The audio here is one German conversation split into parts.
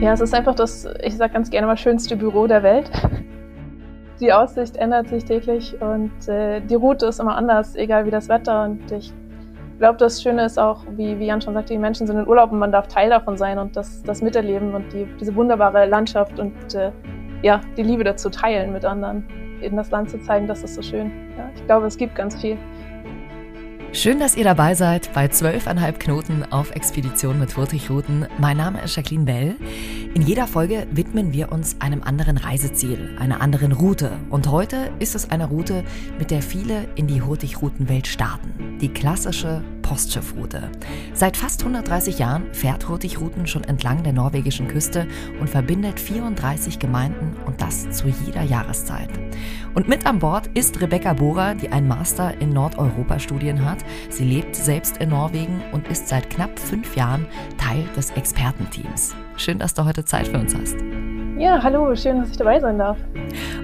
Ja, es ist einfach das, ich sage ganz gerne mal, schönste Büro der Welt. Die Aussicht ändert sich täglich und äh, die Route ist immer anders, egal wie das Wetter. Und ich glaube, das Schöne ist auch, wie, wie Jan schon sagte, die Menschen sind in Urlaub und man darf Teil davon sein und das, das miterleben und die, diese wunderbare Landschaft und äh, ja, die Liebe dazu teilen mit anderen, in das Land zu zeigen, das ist so schön. Ja, ich glaube, es gibt ganz viel. Schön, dass ihr dabei seid bei 12,5 Knoten auf Expedition mit Hurtigruten. Mein Name ist Jacqueline Bell. In jeder Folge widmen wir uns einem anderen Reiseziel, einer anderen Route. Und heute ist es eine Route, mit der viele in die Hurtigroutenwelt starten. Die klassische Postschiffroute. Seit fast 130 Jahren fährt Hurtigruten schon entlang der norwegischen Küste und verbindet 34 Gemeinden und das zu jeder Jahreszeit. Und mit an Bord ist Rebecca Bohrer, die einen Master in Nordeuropa-Studien hat. Sie lebt selbst in Norwegen und ist seit knapp fünf Jahren Teil des Expertenteams. Schön, dass du heute Zeit für uns hast. Ja, hallo, schön, dass ich dabei sein darf.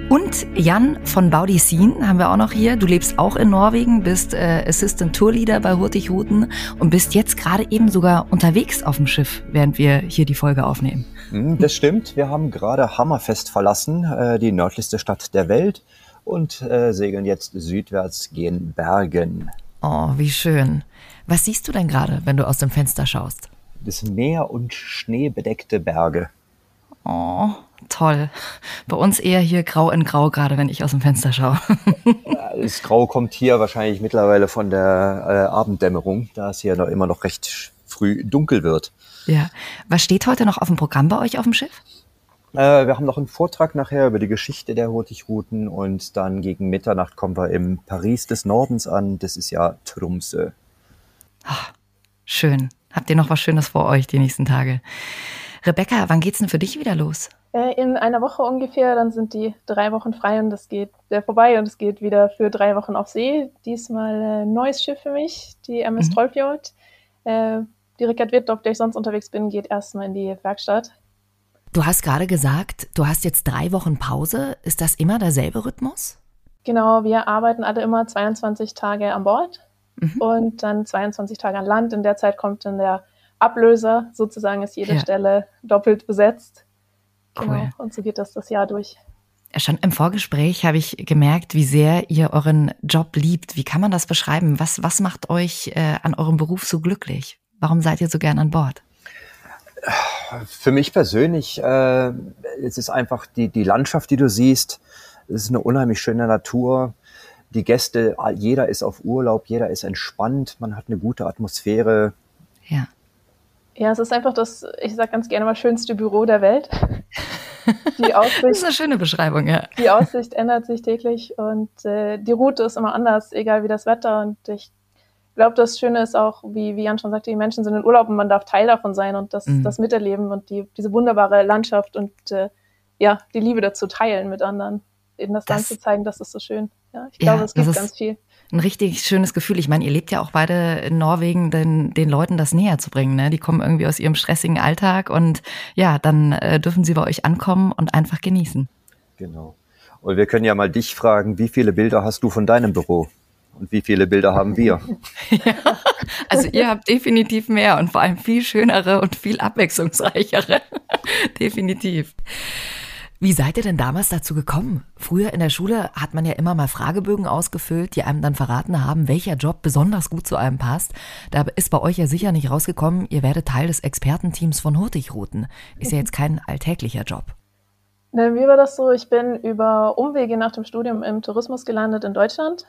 Und Jan von Baudi Scene haben wir auch noch hier. Du lebst auch in Norwegen, bist äh, Assistant Tourleader bei Hurtigruten und bist jetzt gerade eben sogar unterwegs auf dem Schiff, während wir hier die Folge aufnehmen. Hm, das stimmt. Wir haben gerade Hammerfest verlassen, äh, die nördlichste Stadt der Welt, und äh, segeln jetzt südwärts gen Bergen. Oh, wie schön. Was siehst du denn gerade, wenn du aus dem Fenster schaust? Das Meer und schneebedeckte Berge. Oh, toll. Bei uns eher hier grau in grau, gerade wenn ich aus dem Fenster schaue. das Grau kommt hier wahrscheinlich mittlerweile von der äh, Abenddämmerung, da es hier noch immer noch recht früh dunkel wird. Ja. Was steht heute noch auf dem Programm bei euch auf dem Schiff? Äh, wir haben noch einen Vortrag nachher über die Geschichte der Hurtigruten und dann gegen Mitternacht kommen wir im Paris des Nordens an. Das ist ja Tromsø. Ach, schön. Habt ihr noch was Schönes vor euch die nächsten Tage? Rebecca, wann geht's denn für dich wieder los? Äh, in einer Woche ungefähr, dann sind die drei Wochen frei und es geht äh, vorbei und es geht wieder für drei Wochen auf See. Diesmal ein äh, neues Schiff für mich, die MS mhm. Trollfjord. Äh, die Rickard Witt, auf der ich sonst unterwegs bin, geht erstmal in die Werkstatt. Du hast gerade gesagt, du hast jetzt drei Wochen Pause. Ist das immer derselbe Rhythmus? Genau, wir arbeiten alle immer 22 Tage an Bord mhm. und dann 22 Tage an Land. In der Zeit kommt dann der Ablöser, sozusagen ist jede ja. Stelle doppelt besetzt. Genau. Cool. Und so geht das das Jahr durch. Schon im Vorgespräch habe ich gemerkt, wie sehr ihr euren Job liebt. Wie kann man das beschreiben? Was, was macht euch äh, an eurem Beruf so glücklich? Warum seid ihr so gern an Bord? Für mich persönlich, äh, es ist einfach die, die Landschaft, die du siehst. Es ist eine unheimlich schöne Natur. Die Gäste, jeder ist auf Urlaub, jeder ist entspannt, man hat eine gute Atmosphäre. Ja. Ja, es ist einfach das, ich sage ganz gerne mal, schönste Büro der Welt. Die Aussicht, das ist eine schöne Beschreibung, ja. Die Aussicht ändert sich täglich und äh, die Route ist immer anders, egal wie das Wetter. Und ich glaube, das Schöne ist auch, wie, wie Jan schon sagte, die Menschen sind in Urlaub und man darf Teil davon sein und das, mhm. das miterleben und die, diese wunderbare Landschaft und äh, ja, die Liebe dazu teilen mit anderen, in das, das Land zu zeigen, das ist so schön. Ja, ich glaube, ja, es gibt ganz viel ein richtig schönes Gefühl. Ich meine, ihr lebt ja auch beide in Norwegen, den, den Leuten das näher zu bringen. Ne? Die kommen irgendwie aus ihrem stressigen Alltag und ja, dann äh, dürfen sie bei euch ankommen und einfach genießen. Genau. Und wir können ja mal dich fragen, wie viele Bilder hast du von deinem Büro? Und wie viele Bilder haben wir? ja, also ihr habt definitiv mehr und vor allem viel schönere und viel abwechslungsreichere. definitiv. Wie seid ihr denn damals dazu gekommen? Früher in der Schule hat man ja immer mal Fragebögen ausgefüllt, die einem dann verraten haben, welcher Job besonders gut zu einem passt. Da ist bei euch ja sicher nicht rausgekommen, ihr werdet Teil des Expertenteams von Hurtigruten. Ist ja jetzt kein alltäglicher Job. Ne, wie war das so? Ich bin über Umwege nach dem Studium im Tourismus gelandet in Deutschland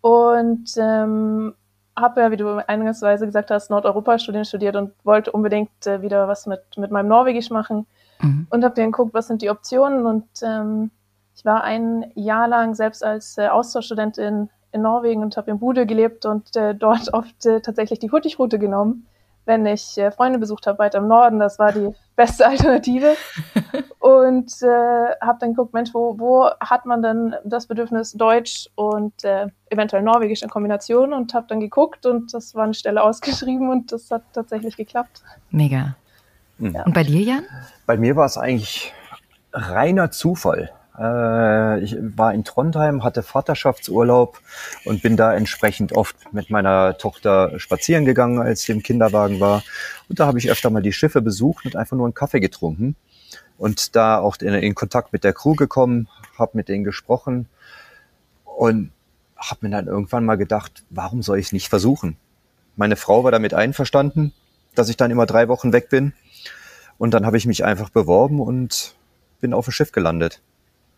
und ähm, habe ja, wie du eingangsweise gesagt hast, Nordeuropa-Studien studiert und wollte unbedingt äh, wieder was mit, mit meinem Norwegisch machen mhm. und habe dann geguckt, was sind die Optionen. Und ähm, ich war ein Jahr lang selbst als äh, Austauschstudentin in Norwegen und habe in Bude gelebt und äh, dort oft äh, tatsächlich die Hurtigrute genommen, wenn ich äh, Freunde besucht habe weiter im Norden. Das war die beste Alternative. und äh, habe dann geguckt, Mensch, wo, wo hat man denn das Bedürfnis Deutsch und äh, eventuell Norwegisch in Kombination und habe dann geguckt und das war eine Stelle ausgeschrieben und das hat tatsächlich geklappt. Mega. Ja. Und bei dir, Jan? Bei mir war es eigentlich reiner Zufall. Äh, ich war in Trondheim, hatte Vaterschaftsurlaub und bin da entsprechend oft mit meiner Tochter spazieren gegangen, als sie im Kinderwagen war. Und da habe ich öfter mal die Schiffe besucht und einfach nur einen Kaffee getrunken. Und da auch in, in Kontakt mit der Crew gekommen, habe mit denen gesprochen und habe mir dann irgendwann mal gedacht, warum soll ich es nicht versuchen? Meine Frau war damit einverstanden, dass ich dann immer drei Wochen weg bin. Und dann habe ich mich einfach beworben und bin auf dem Schiff gelandet.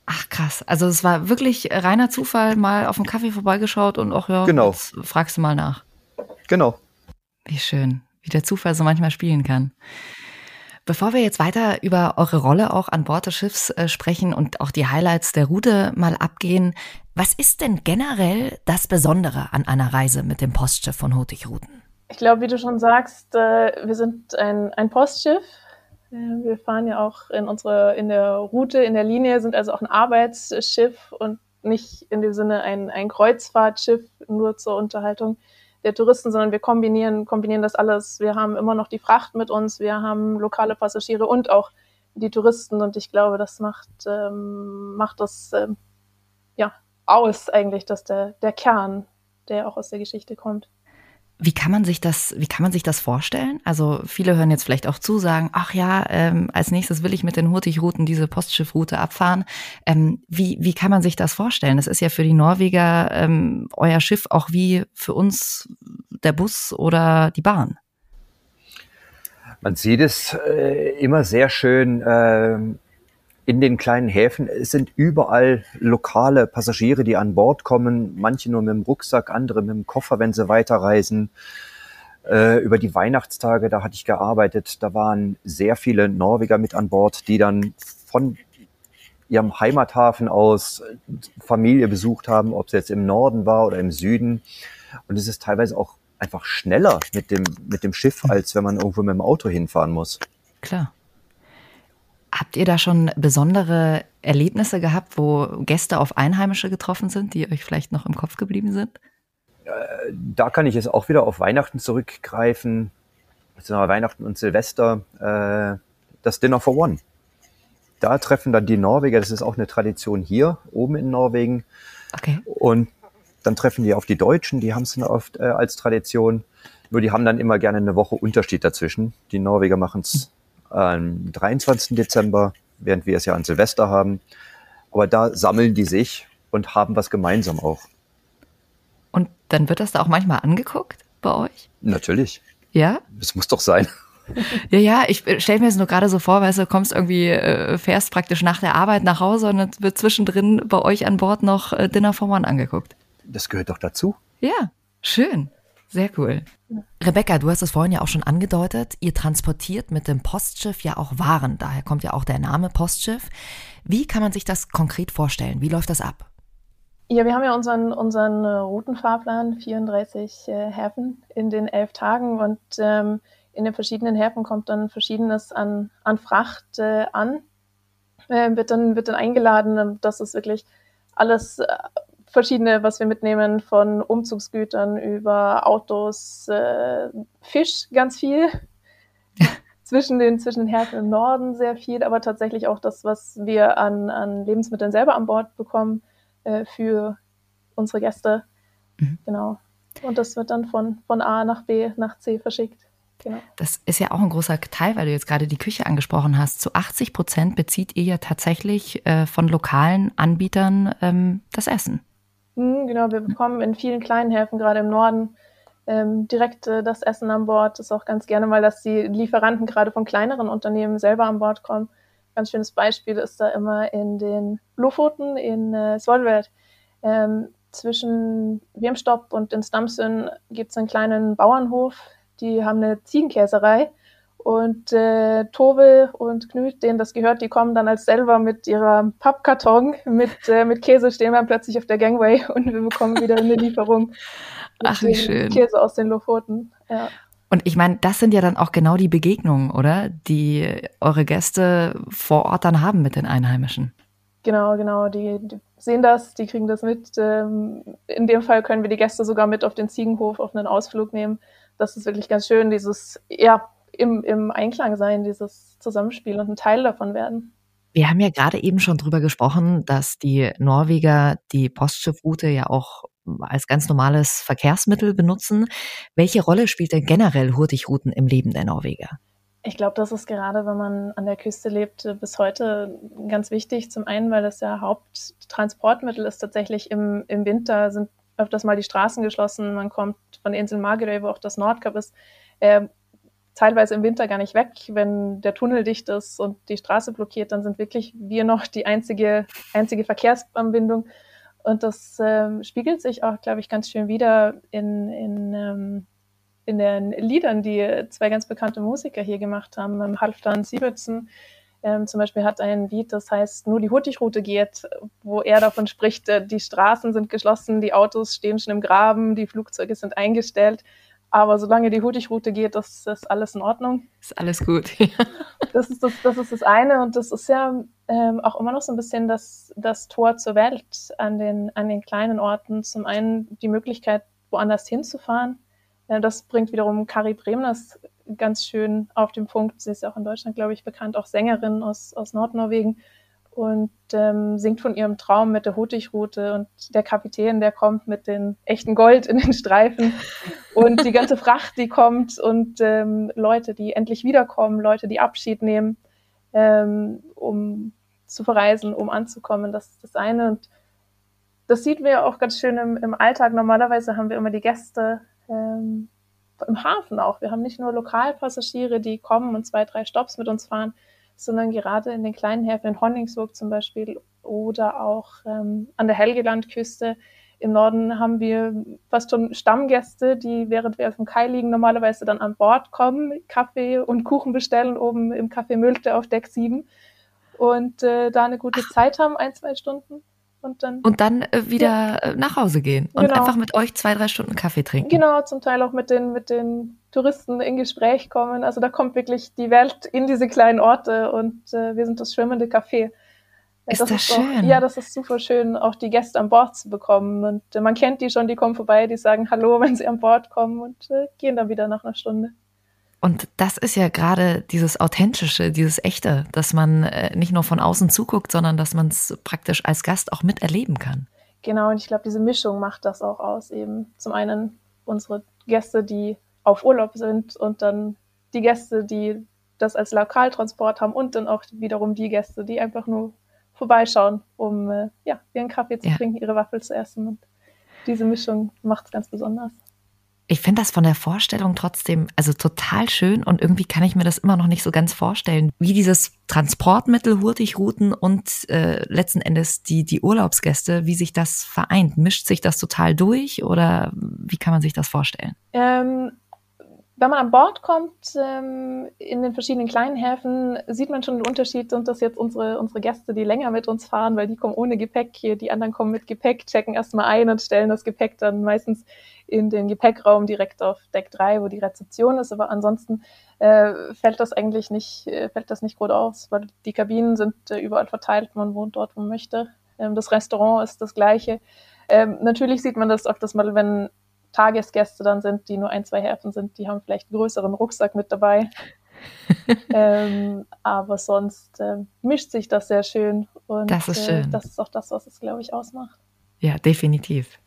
Ach krass. Also es war wirklich reiner Zufall, mal auf dem Kaffee vorbeigeschaut und auch ja, genau. jetzt fragst du mal nach. Genau. Wie schön, wie der Zufall so manchmal spielen kann. Bevor wir jetzt weiter über eure Rolle auch an Bord des Schiffs äh, sprechen und auch die Highlights der Route mal abgehen, was ist denn generell das Besondere an einer Reise mit dem Postschiff von Hurtigruten? Ich glaube, wie du schon sagst, äh, wir sind ein, ein Postschiff, wir fahren ja auch in unserer, in der Route, in der Linie, sind also auch ein Arbeitsschiff und nicht in dem Sinne ein, ein Kreuzfahrtschiff nur zur Unterhaltung der Touristen, sondern wir kombinieren, kombinieren das alles. Wir haben immer noch die Fracht mit uns, wir haben lokale Passagiere und auch die Touristen und ich glaube, das macht, ähm, macht das ähm, ja aus eigentlich, dass der, der Kern, der auch aus der Geschichte kommt. Wie kann man sich das, wie kann man sich das vorstellen? Also viele hören jetzt vielleicht auch zu, sagen, ach ja, ähm, als nächstes will ich mit den Hurtigruten diese Postschiffroute abfahren. Ähm, wie, wie kann man sich das vorstellen? Das ist ja für die Norweger ähm, euer Schiff auch wie für uns der Bus oder die Bahn. Man sieht es äh, immer sehr schön. Äh, in den kleinen Häfen. Es sind überall lokale Passagiere, die an Bord kommen, manche nur mit dem Rucksack, andere mit dem Koffer, wenn sie weiterreisen. Äh, über die Weihnachtstage, da hatte ich gearbeitet, da waren sehr viele Norweger mit an Bord, die dann von ihrem Heimathafen aus Familie besucht haben, ob es jetzt im Norden war oder im Süden. Und es ist teilweise auch einfach schneller mit dem, mit dem Schiff, als wenn man irgendwo mit dem Auto hinfahren muss. Klar. Habt ihr da schon besondere Erlebnisse gehabt, wo Gäste auf Einheimische getroffen sind, die euch vielleicht noch im Kopf geblieben sind? Äh, da kann ich jetzt auch wieder auf Weihnachten zurückgreifen. Weihnachten und Silvester, äh, das Dinner for One. Da treffen dann die Norweger, das ist auch eine Tradition hier oben in Norwegen. Okay. Und dann treffen die auf die Deutschen, die haben es oft äh, als Tradition. Nur die haben dann immer gerne eine Woche Unterschied dazwischen. Die Norweger machen es am 23. Dezember, während wir es ja an Silvester haben. Aber da sammeln die sich und haben was gemeinsam auch. Und dann wird das da auch manchmal angeguckt bei euch? Natürlich. Ja? Das muss doch sein. Ja, ja, ich stelle mir es nur gerade so vor, weil du kommst irgendwie, äh, fährst praktisch nach der Arbeit nach Hause und dann wird zwischendrin bei euch an Bord noch äh, Dinner for One angeguckt. Das gehört doch dazu. Ja, schön. Sehr cool. Rebecca, du hast es vorhin ja auch schon angedeutet. Ihr transportiert mit dem Postschiff ja auch Waren. Daher kommt ja auch der Name Postschiff. Wie kann man sich das konkret vorstellen? Wie läuft das ab? Ja, wir haben ja unseren, unseren äh, Routenfahrplan, 34 äh, Häfen in den elf Tagen und ähm, in den verschiedenen Häfen kommt dann Verschiedenes an, an Fracht äh, an, äh, wird, dann, wird dann eingeladen. Das ist wirklich alles äh, verschiedene, was wir mitnehmen, von Umzugsgütern über Autos, äh, Fisch ganz viel. zwischen den, zwischen den Häfen im Norden sehr viel, aber tatsächlich auch das, was wir an, an Lebensmitteln selber an Bord bekommen äh, für unsere Gäste. Mhm. Genau. Und das wird dann von, von A nach B nach C verschickt. Genau. Das ist ja auch ein großer Teil, weil du jetzt gerade die Küche angesprochen hast. Zu 80 Prozent bezieht ihr ja tatsächlich äh, von lokalen Anbietern ähm, das Essen. Mhm, genau, wir bekommen in vielen kleinen Häfen, gerade im Norden, ähm, direkt äh, das Essen an Bord. Das ist auch ganz gerne mal, dass die Lieferanten gerade von kleineren Unternehmen selber an Bord kommen. Ganz schönes Beispiel ist da immer in den Lofoten in äh, Svolvær. Ähm, zwischen Wemstopp und in Stamsön gibt es einen kleinen Bauernhof. Die haben eine Ziegenkäserei und äh, Tove und Knut, denen das gehört, die kommen dann als selber mit ihrer Pappkarton mit, äh, mit Käse, stehen dann plötzlich auf der Gangway und wir bekommen wieder eine Lieferung. Ach, wie schön. Käse aus den Lofoten, ja. Und ich meine, das sind ja dann auch genau die Begegnungen, oder? Die eure Gäste vor Ort dann haben mit den Einheimischen. Genau, genau. Die, die sehen das, die kriegen das mit. Ähm, in dem Fall können wir die Gäste sogar mit auf den Ziegenhof, auf einen Ausflug nehmen. Das ist wirklich ganz schön, dieses, ja, im, im Einklang sein, dieses Zusammenspiel und ein Teil davon werden. Wir haben ja gerade eben schon drüber gesprochen, dass die Norweger die Postschiffroute ja auch als ganz normales Verkehrsmittel benutzen. Welche Rolle spielt denn generell Hurtigruten im Leben der Norweger? Ich glaube, das ist gerade, wenn man an der Küste lebt, bis heute ganz wichtig. Zum einen, weil das ja Haupttransportmittel ist. Tatsächlich im, im Winter sind öfters mal die Straßen geschlossen. Man kommt von der Insel Margaret, wo auch das Nordkap ist, äh, teilweise im Winter gar nicht weg. Wenn der Tunnel dicht ist und die Straße blockiert, dann sind wirklich wir noch die einzige, einzige Verkehrsanbindung. Und das ähm, spiegelt sich auch, glaube ich, ganz schön wieder in, in, ähm, in den Liedern, die zwei ganz bekannte Musiker hier gemacht haben. Ähm, Halfdan Sivertsen ähm, zum Beispiel hat ein Lied, das heißt Nur die Hurtigrute geht, wo er davon spricht, äh, die Straßen sind geschlossen, die Autos stehen schon im Graben, die Flugzeuge sind eingestellt. Aber solange die Hurtigrute geht, das ist alles in Ordnung. Ist alles gut. das, ist das, das ist das eine und das ist ja ähm, auch immer noch so ein bisschen das, das Tor zur Welt an den, an den kleinen Orten. Zum einen die Möglichkeit, woanders hinzufahren. Ja, das bringt wiederum Kari Bremners ganz schön auf den Punkt. Sie ist ja auch in Deutschland, glaube ich, bekannt, auch Sängerin aus, aus Nordnorwegen und ähm, singt von ihrem Traum mit der Hurtigrute und der Kapitän, der kommt mit den echten Gold in den Streifen und die ganze Fracht, die kommt und ähm, Leute, die endlich wiederkommen, Leute, die Abschied nehmen, ähm, um zu verreisen, um anzukommen. Das ist das eine und das sieht man ja auch ganz schön im, im Alltag. Normalerweise haben wir immer die Gäste ähm, im Hafen auch. Wir haben nicht nur Lokalpassagiere, die kommen und zwei, drei Stops mit uns fahren, sondern gerade in den kleinen Häfen in Honningsburg zum Beispiel oder auch ähm, an der Helgelandküste. Im Norden haben wir fast schon Stammgäste, die während wir auf dem Kai liegen normalerweise dann an Bord kommen, Kaffee und Kuchen bestellen oben im Café Mülte auf Deck 7 und äh, da eine gute Zeit haben, ein, zwei Stunden. Und dann, und dann äh, wieder ja. Äh, nach Hause gehen und genau. einfach mit euch zwei, drei Stunden Kaffee trinken. Genau, zum Teil auch mit den, mit den Touristen in Gespräch kommen. Also da kommt wirklich die Welt in diese kleinen Orte und äh, wir sind das schwimmende Café. Ist das, das ist schön? Auch, ja, das ist super schön, auch die Gäste an Bord zu bekommen. Und äh, man kennt die schon, die kommen vorbei, die sagen Hallo, wenn sie an Bord kommen und äh, gehen dann wieder nach einer Stunde. Und das ist ja gerade dieses Authentische, dieses Echte, dass man äh, nicht nur von außen zuguckt, sondern dass man es praktisch als Gast auch miterleben kann. Genau, und ich glaube, diese Mischung macht das auch aus. Eben zum einen unsere Gäste, die auf Urlaub sind und dann die Gäste, die das als Lokaltransport haben und dann auch wiederum die Gäste, die einfach nur vorbeischauen, um äh, ja, ihren Kaffee zu ja. trinken, ihre Waffel zu essen. Und diese Mischung macht es ganz besonders ich finde das von der Vorstellung trotzdem also total schön und irgendwie kann ich mir das immer noch nicht so ganz vorstellen, wie dieses Transportmittel Hurtigruten und äh, letzten Endes die die Urlaubsgäste, wie sich das vereint. Mischt sich das total durch oder wie kann man sich das vorstellen? Ähm, wenn man an Bord kommt, ähm, in den verschiedenen kleinen Häfen, sieht man schon den Unterschied. Sind das jetzt unsere, unsere Gäste, die länger mit uns fahren, weil die kommen ohne Gepäck hier, die anderen kommen mit Gepäck, checken erstmal ein und stellen das Gepäck dann meistens in den Gepäckraum direkt auf Deck 3, wo die Rezeption ist. Aber ansonsten äh, fällt das eigentlich nicht, äh, fällt das nicht gut aus, weil die Kabinen sind äh, überall verteilt, man wohnt dort, wo man möchte. Ähm, das Restaurant ist das gleiche. Ähm, natürlich sieht man das öfters mal, wenn Tagesgäste dann sind, die nur ein, zwei Häfen sind, die haben vielleicht einen größeren Rucksack mit dabei. ähm, aber sonst äh, mischt sich das sehr schön. Und das ist schön. Äh, das ist auch das, was es, glaube ich, ausmacht. Ja, definitiv.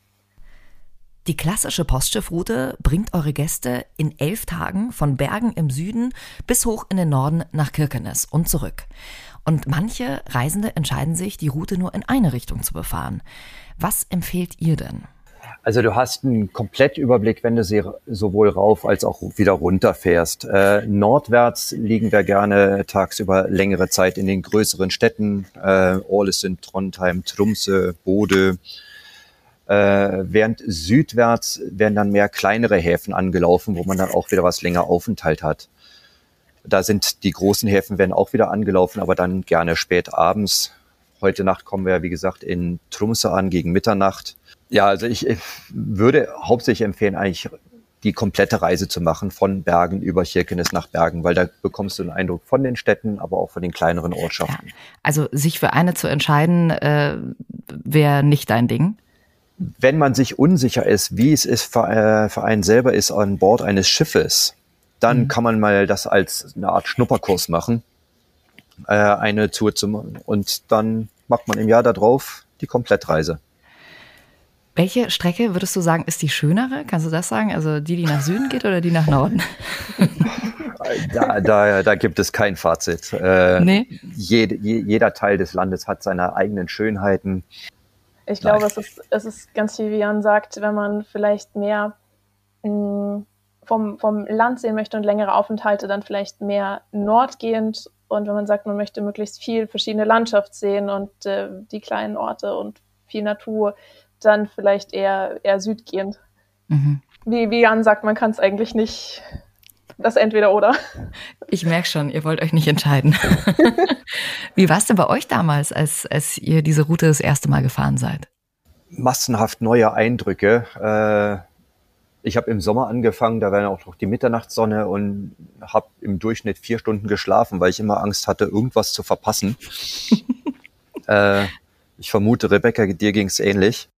Die klassische Postschiffroute bringt eure Gäste in elf Tagen von Bergen im Süden bis hoch in den Norden nach Kirkenes und zurück. Und manche Reisende entscheiden sich, die Route nur in eine Richtung zu befahren. Was empfehlt ihr denn? Also du hast einen Komplettüberblick, wenn du sie sowohl rauf als auch wieder runter fährst. Äh, nordwärts liegen wir gerne tagsüber längere Zeit in den größeren Städten. Äh, Ålesund, Trondheim, Trumse, Bode. Äh, während südwärts werden dann mehr kleinere Häfen angelaufen, wo man dann auch wieder was länger Aufenthalt hat. Da sind die großen Häfen werden auch wieder angelaufen, aber dann gerne spät abends. Heute Nacht kommen wir, wie gesagt, in Trumse an gegen Mitternacht ja, also ich, ich würde hauptsächlich empfehlen, eigentlich die komplette Reise zu machen von Bergen über Kirkenes nach Bergen, weil da bekommst du einen Eindruck von den Städten, aber auch von den kleineren Ortschaften. Ja, also sich für eine zu entscheiden, äh, wäre nicht dein Ding. Wenn man sich unsicher ist, wie es ist für, äh, für einen selber ist an Bord eines Schiffes, dann mhm. kann man mal das als eine Art Schnupperkurs machen. äh, eine Tour zu machen. Und dann macht man im Jahr darauf die Komplettreise. Welche Strecke würdest du sagen, ist die schönere? Kannst du das sagen? Also die, die nach Süden geht oder die nach Norden? Da, da, da gibt es kein Fazit. Äh, nee. Jed, jeder Teil des Landes hat seine eigenen Schönheiten. Ich glaube, es ist, es ist ganz viel, wie Jan sagt, wenn man vielleicht mehr mh, mm, vom, vom Land sehen möchte und längere Aufenthalte, dann vielleicht mehr nordgehend. Und wenn man sagt, man möchte möglichst viel verschiedene Landschaft sehen und äh, die kleinen Orte und viel Natur, dann vielleicht eher, eher südgehend. Mhm. Wie, wie Jan sagt, man kann es eigentlich nicht das entweder oder. Ich merke schon, ihr wollt euch nicht entscheiden. Wie war es denn bei euch damals, als, als ihr diese Route das erste Mal gefahren seid? Massenhaft neue Eindrücke. Äh, ich habe im Sommer angefangen, da war ja auch noch die Mitternachtssonne und habe im Durchschnitt vier Stunden geschlafen, weil ich immer Angst hatte, irgendwas zu verpassen. äh, ich vermute, Rebecca, dir ging es ähnlich.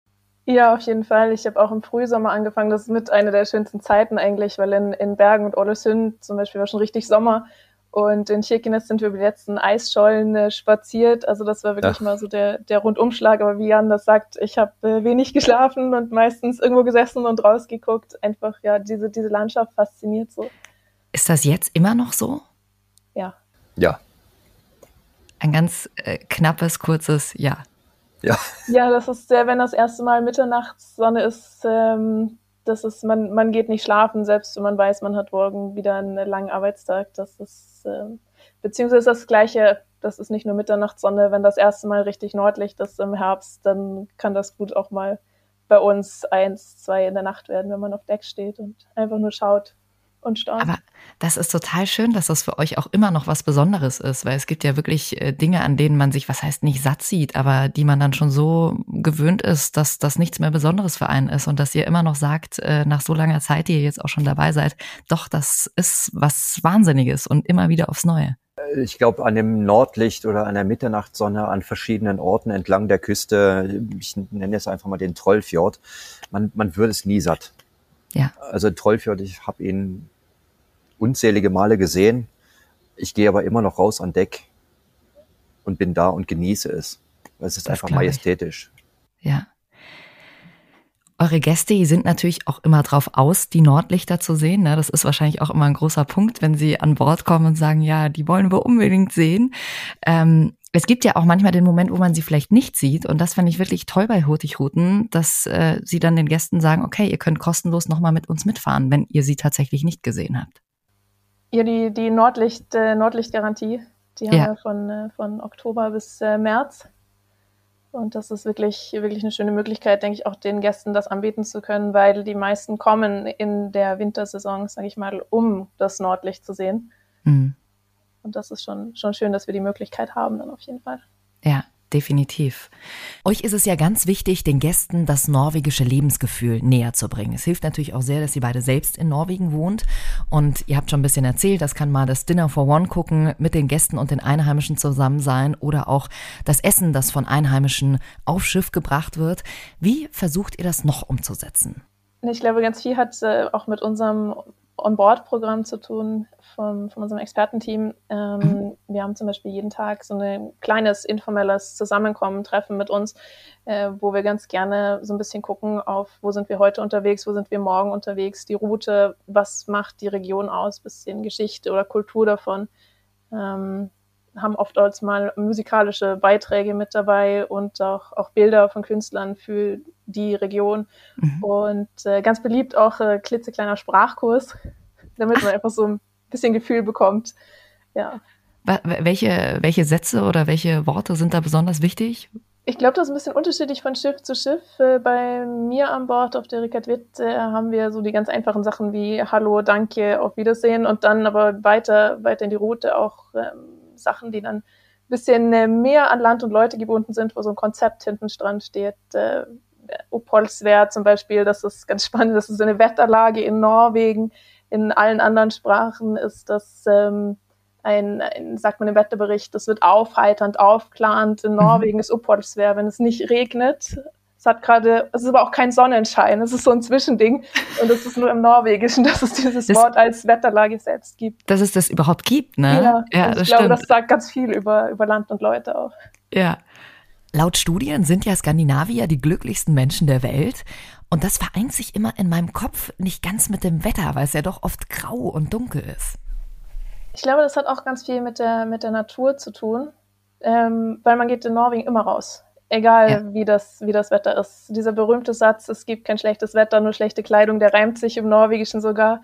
Ja, auf jeden Fall. Ich habe auch im Frühsommer angefangen. Das ist mit einer der schönsten Zeiten eigentlich, weil in, in Bergen und Ålesund zum Beispiel war schon richtig Sommer. Und in Kirkenes sind wir über die letzten Eisschollen äh, spaziert. Also das war wirklich ja. mal so der, der Rundumschlag. Aber wie Jan das sagt, ich habe äh, wenig geschlafen und meistens irgendwo gesessen und rausgeguckt. Einfach, ja, diese, diese Landschaft fasziniert so. Ist das jetzt immer noch so? Ja. Ja. Ein ganz äh, knappes, kurzes Ja. Ja. Ja, das ist sehr, wenn das erste Mal Mitternachtssonne ist, ähm, das ist, man, man geht nicht schlafen, selbst wenn man weiß, man hat morgen wieder einen langen Arbeitstag. Das ist, ähm, beziehungsweise das Gleiche, das ist nicht nur Mitternachtssonne, wenn das erste Mal richtig Nordlicht ist im Herbst, dann kann das gut auch mal bei uns eins, zwei in der Nacht werden, wenn man auf Deck steht und einfach nur schaut, und staunen. Aber das ist total schön, dass das für euch auch immer noch was Besonderes ist, weil es gibt ja wirklich äh, Dinge, an denen man sich, was heißt nicht satt sieht, aber die man dann schon so gewöhnt ist, dass das nichts mehr Besonderes für einen ist und dass ihr immer noch sagt, äh, nach so langer Zeit, die ihr jetzt auch schon dabei seid, doch, das ist was Wahnsinniges und immer wieder aufs Neue. Ich glaube, an dem Nordlicht oder an der Mitternachtssonne an verschiedenen Orten entlang der Küste, ich nenne es einfach mal den Trollfjord, man, man wird es nie satt. Ja. Also Trollfjord, ich habe ihn unzählige Male gesehen. Ich gehe aber immer noch raus an Deck und bin da und genieße es. Es ist das einfach majestätisch. Ja. Eure Gäste, die sind natürlich auch immer drauf aus, die Nordlichter zu sehen. Ne? Das ist wahrscheinlich auch immer ein großer Punkt, wenn sie an Bord kommen und sagen, ja, die wollen wir unbedingt sehen. Ähm, es gibt ja auch manchmal den Moment, wo man sie vielleicht nicht sieht. Und das fand ich wirklich toll bei Hurtigruten, dass äh, sie dann den Gästen sagen, okay, ihr könnt kostenlos nochmal mit uns mitfahren, wenn ihr sie tatsächlich nicht gesehen habt. Ja, die, die Nordlicht, äh, Nordlichtgarantie, die haben ja. wir von, äh, von Oktober bis äh, März. Und das ist wirklich, wirklich eine schöne Möglichkeit, denke ich, auch den Gästen das anbieten zu können, weil die meisten kommen in der Wintersaison, sage ich mal, um das Nordlicht zu sehen. Mhm. Und das ist schon, schon schön, dass wir die Möglichkeit haben, dann auf jeden Fall. Ja, definitiv. Euch ist es ja ganz wichtig, den Gästen das norwegische Lebensgefühl näher zu bringen. Es hilft natürlich auch sehr, dass ihr beide selbst in Norwegen wohnt. Und ihr habt schon ein bisschen erzählt, das kann mal das Dinner for One gucken, mit den Gästen und den Einheimischen zusammen sein oder auch das Essen, das von Einheimischen auf Schiff gebracht wird. Wie versucht ihr das noch umzusetzen? Ich glaube, ganz viel hat äh, auch mit unserem On-Board-Programm zu tun vom, von unserem Expertenteam. Ähm, mhm. Wir haben zum Beispiel jeden Tag so ein kleines informelles Zusammenkommen, Treffen mit uns, äh, wo wir ganz gerne so ein bisschen gucken auf, wo sind wir heute unterwegs, wo sind wir morgen unterwegs, die Route, was macht die Region aus, bisschen Geschichte oder Kultur davon. Ähm, haben oft als mal musikalische Beiträge mit dabei und auch, auch Bilder von Künstlern für die Region. Mhm. Und äh, ganz beliebt auch äh, klitzekleiner Sprachkurs, damit man einfach so ein bisschen Gefühl bekommt. Ja. Welche, welche Sätze oder welche Worte sind da besonders wichtig? Ich glaube, das ist ein bisschen unterschiedlich von Schiff zu Schiff. Äh, bei mir an Bord auf der Rickard Witt äh, haben wir so die ganz einfachen Sachen wie Hallo, Danke, auf Wiedersehen und dann aber weiter, weiter in die Route auch ähm, Sachen, die dann ein bisschen äh, mehr an Land und Leute gebunden sind, wo so ein Konzept hinten dran steht. Äh, zum Beispiel, das ist ganz spannend, das ist so eine Wetterlage in Norwegen. In allen anderen Sprachen ist das ähm, ein, ein, sagt man im Wetterbericht, das wird aufheiternd, aufklarend. In mhm. Norwegen ist Opolswär, wenn es nicht regnet, Es hat gerade, es ist aber auch kein Sonnenschein, es ist so ein Zwischending und es ist nur im Norwegischen, dass es dieses das, Wort als Wetterlage selbst gibt. Dass es das überhaupt gibt, ne? Ja, ja das ich glaube, das sagt ganz viel über, über Land und Leute auch. Ja. Laut Studien sind ja Skandinavier die glücklichsten Menschen der Welt. Und das vereint sich immer in meinem Kopf nicht ganz mit dem Wetter, weil es ja doch oft grau und dunkel ist. Ich glaube, das hat auch ganz viel mit der, mit der Natur zu tun, ähm, weil man geht in Norwegen immer raus egal ja. wie, das, wie das Wetter ist. Dieser berühmte Satz, es gibt kein schlechtes Wetter, nur schlechte Kleidung, der reimt sich im Norwegischen sogar.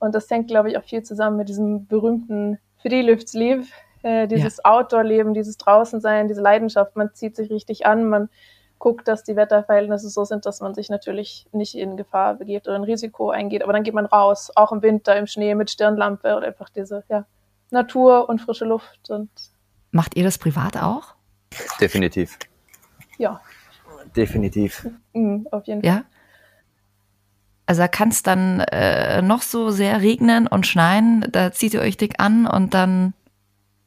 Und das hängt, glaube ich, auch viel zusammen mit diesem berühmten Friluftsliv, äh, dieses ja. Outdoor-Leben, dieses Draußensein, diese Leidenschaft. Man zieht sich richtig an, man guckt, dass die Wetterverhältnisse so sind, dass man sich natürlich nicht in Gefahr begeht oder ein Risiko eingeht. Aber dann geht man raus, auch im Winter, im Schnee mit Stirnlampe oder einfach diese ja, Natur und frische Luft. Und Macht ihr das privat auch? Definitiv ja. Definitiv. Mhm, auf jeden Fall. Ja. Also da kann es dann äh, noch so sehr regnen und schneien, da zieht ihr euch dick an und dann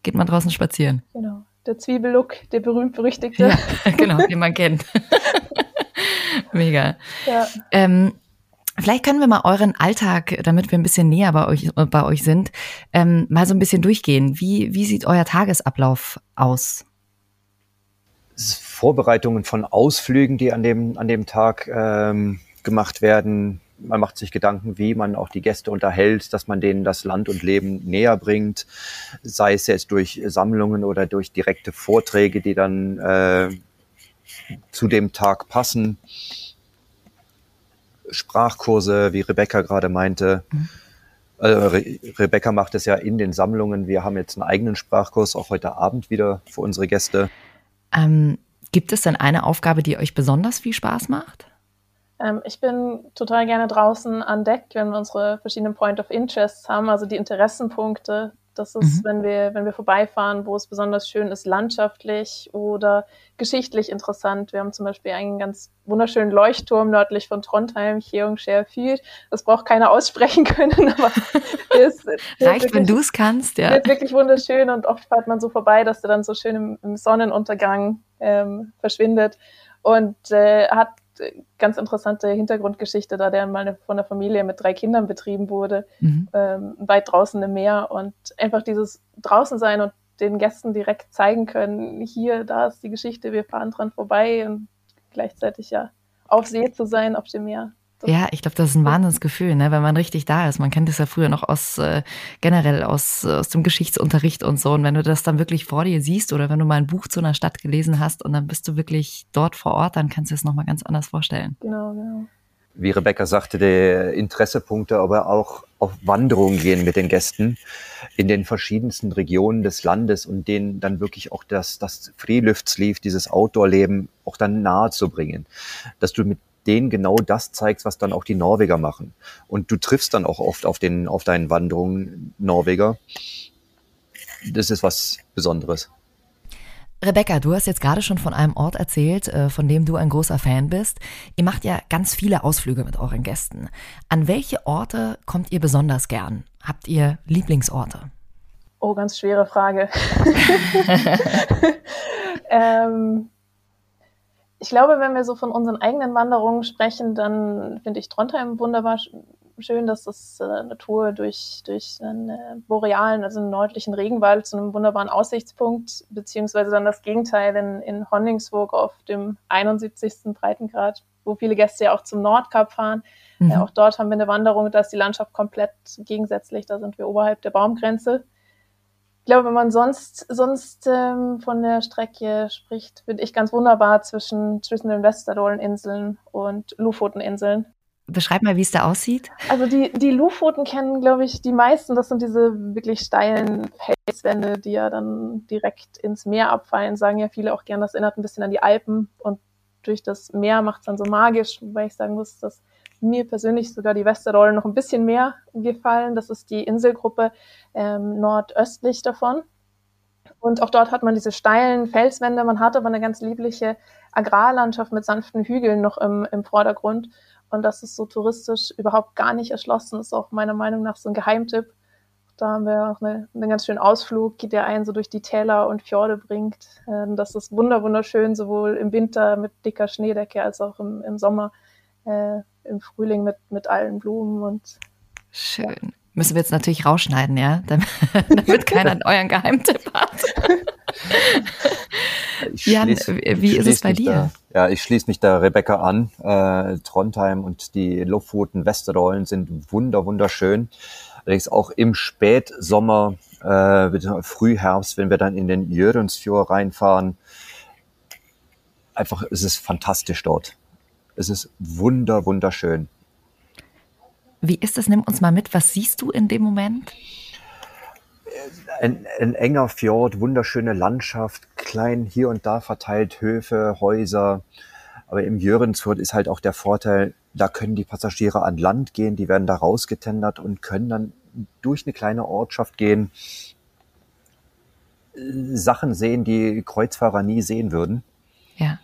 geht man draußen spazieren. Genau. Der Zwiebellook, der berühmt-berüchtigte. Ja, genau, den man kennt. Mega. Ja. Ähm, vielleicht können wir mal euren Alltag, damit wir ein bisschen näher bei euch, bei euch sind, ähm, mal so ein bisschen durchgehen. Wie, wie sieht euer Tagesablauf aus? Vorbereitungen von Ausflügen, die an dem, an dem Tag ähm, gemacht werden. Man macht sich Gedanken, wie man auch die Gäste unterhält, dass man denen das Land und Leben näher bringt, sei es jetzt durch Sammlungen oder durch direkte Vorträge, die dann äh, zu dem Tag passen. Sprachkurse, wie Rebecca gerade meinte. Mhm. Also Re Rebecca macht es ja in den Sammlungen. Wir haben jetzt einen eigenen Sprachkurs, auch heute Abend wieder für unsere Gäste. Ähm, gibt es denn eine Aufgabe, die euch besonders viel Spaß macht? Ähm, ich bin total gerne draußen an Deck, wenn wir unsere verschiedenen Point of Interests haben, also die Interessenpunkte. Das ist, mhm. wenn wir, wenn wir vorbeifahren, wo es besonders schön ist, landschaftlich oder geschichtlich interessant. Wir haben zum Beispiel einen ganz wunderschönen Leuchtturm nördlich von Trondheim, Cheongshare-Field. Das braucht keiner aussprechen können, aber ist, Reicht, wirklich, wenn du es kannst, ja. Ist wirklich wunderschön und oft fährt man so vorbei, dass der dann so schön im, im Sonnenuntergang ähm, verschwindet und äh, hat ganz interessante Hintergrundgeschichte, da der mal von der Familie mit drei Kindern betrieben wurde, mhm. ähm, weit draußen im Meer und einfach dieses draußen sein und den Gästen direkt zeigen können, hier, da ist die Geschichte, wir fahren dran vorbei und gleichzeitig ja auf See zu sein, auf dem Meer. Ja, ich glaube, das ist ein Wahnsinnsgefühl, ne? wenn man richtig da ist. Man kennt das ja früher noch aus äh, generell aus, aus dem Geschichtsunterricht und so. Und wenn du das dann wirklich vor dir siehst oder wenn du mal ein Buch zu einer Stadt gelesen hast und dann bist du wirklich dort vor Ort, dann kannst du es nochmal ganz anders vorstellen. Genau, genau. Wie Rebecca sagte, die Interessepunkte, aber auch auf Wanderungen gehen mit den Gästen in den verschiedensten Regionen des Landes und denen dann wirklich auch das, das Freeluftslief, dieses Outdoor-Leben auch dann nahe zu bringen. Dass du mit denen genau das zeigst, was dann auch die Norweger machen. Und du triffst dann auch oft auf, den, auf deinen Wanderungen Norweger. Das ist was Besonderes. Rebecca, du hast jetzt gerade schon von einem Ort erzählt, äh, von dem du ein großer Fan bist. Ihr macht ja ganz viele Ausflüge mit euren Gästen. An welche Orte kommt ihr besonders gern? Habt ihr Lieblingsorte? Oh, ganz schwere Frage. ähm, ich glaube, wenn wir so von unseren eigenen Wanderungen sprechen, dann finde ich Trondheim wunderbar schön, dass das äh, eine Tour durch, durch einen äh, borealen, also einen nördlichen Regenwald zu einem wunderbaren Aussichtspunkt, beziehungsweise dann das Gegenteil in, in Honningsvåg auf dem 71. Breitengrad, wo viele Gäste ja auch zum Nordkap fahren. Mhm. Äh, auch dort haben wir eine Wanderung, da ist die Landschaft komplett gegensätzlich, da sind wir oberhalb der Baumgrenze. Ich glaube, wenn man sonst, sonst ähm, von der Strecke spricht, finde ich ganz wunderbar zwischen, zwischen den Westerdolen-Inseln und Lofoten-Inseln. Beschreib mal, wie es da aussieht. Also die, die Lofoten kennen, glaube ich, die meisten. Das sind diese wirklich steilen Felswände, die ja dann direkt ins Meer abfallen. Sagen ja viele auch gern, das erinnert ein bisschen an die Alpen. Und durch das Meer macht es dann so magisch, wobei ich sagen muss, dass mir persönlich sogar die Westerrolle noch ein bisschen mehr gefallen. Das ist die Inselgruppe ähm, nordöstlich davon. Und auch dort hat man diese steilen Felswände. Man hat aber eine ganz liebliche Agrarlandschaft mit sanften Hügeln noch im, im Vordergrund. Und das ist so touristisch überhaupt gar nicht erschlossen. Das ist auch meiner Meinung nach so ein Geheimtipp. Da haben wir auch eine, einen ganz schönen Ausflug, der einen so durch die Täler und Fjorde bringt. Ähm, das ist wunder wunderschön, sowohl im Winter mit dicker Schneedecke als auch im, im Sommer, äh, im Frühling mit, mit allen Blumen und Schön. Ja. Müssen wir jetzt natürlich rausschneiden, ja? Damit keiner euren Geheimtipp hat. Jan, wie ist es bei dir? Da, ja, ich schließe mich da Rebecca an. Äh, Trondheim und die Lofoten Westerollen sind wunder, wunderschön. Allerdings auch im Spätsommer, äh, Frühherbst, wenn wir dann in den Jörensfjord reinfahren. Einfach, es ist fantastisch dort. Es ist wunder, wunderschön. Wie ist es? Nimm uns mal mit. Was siehst du in dem Moment? Ein, ein, enger Fjord, wunderschöne Landschaft, klein hier und da verteilt Höfe, Häuser. Aber im Jörensfjord ist halt auch der Vorteil, da können die Passagiere an Land gehen, die werden da rausgetendert und können dann durch eine kleine Ortschaft gehen, Sachen sehen, die Kreuzfahrer nie sehen würden. Ja.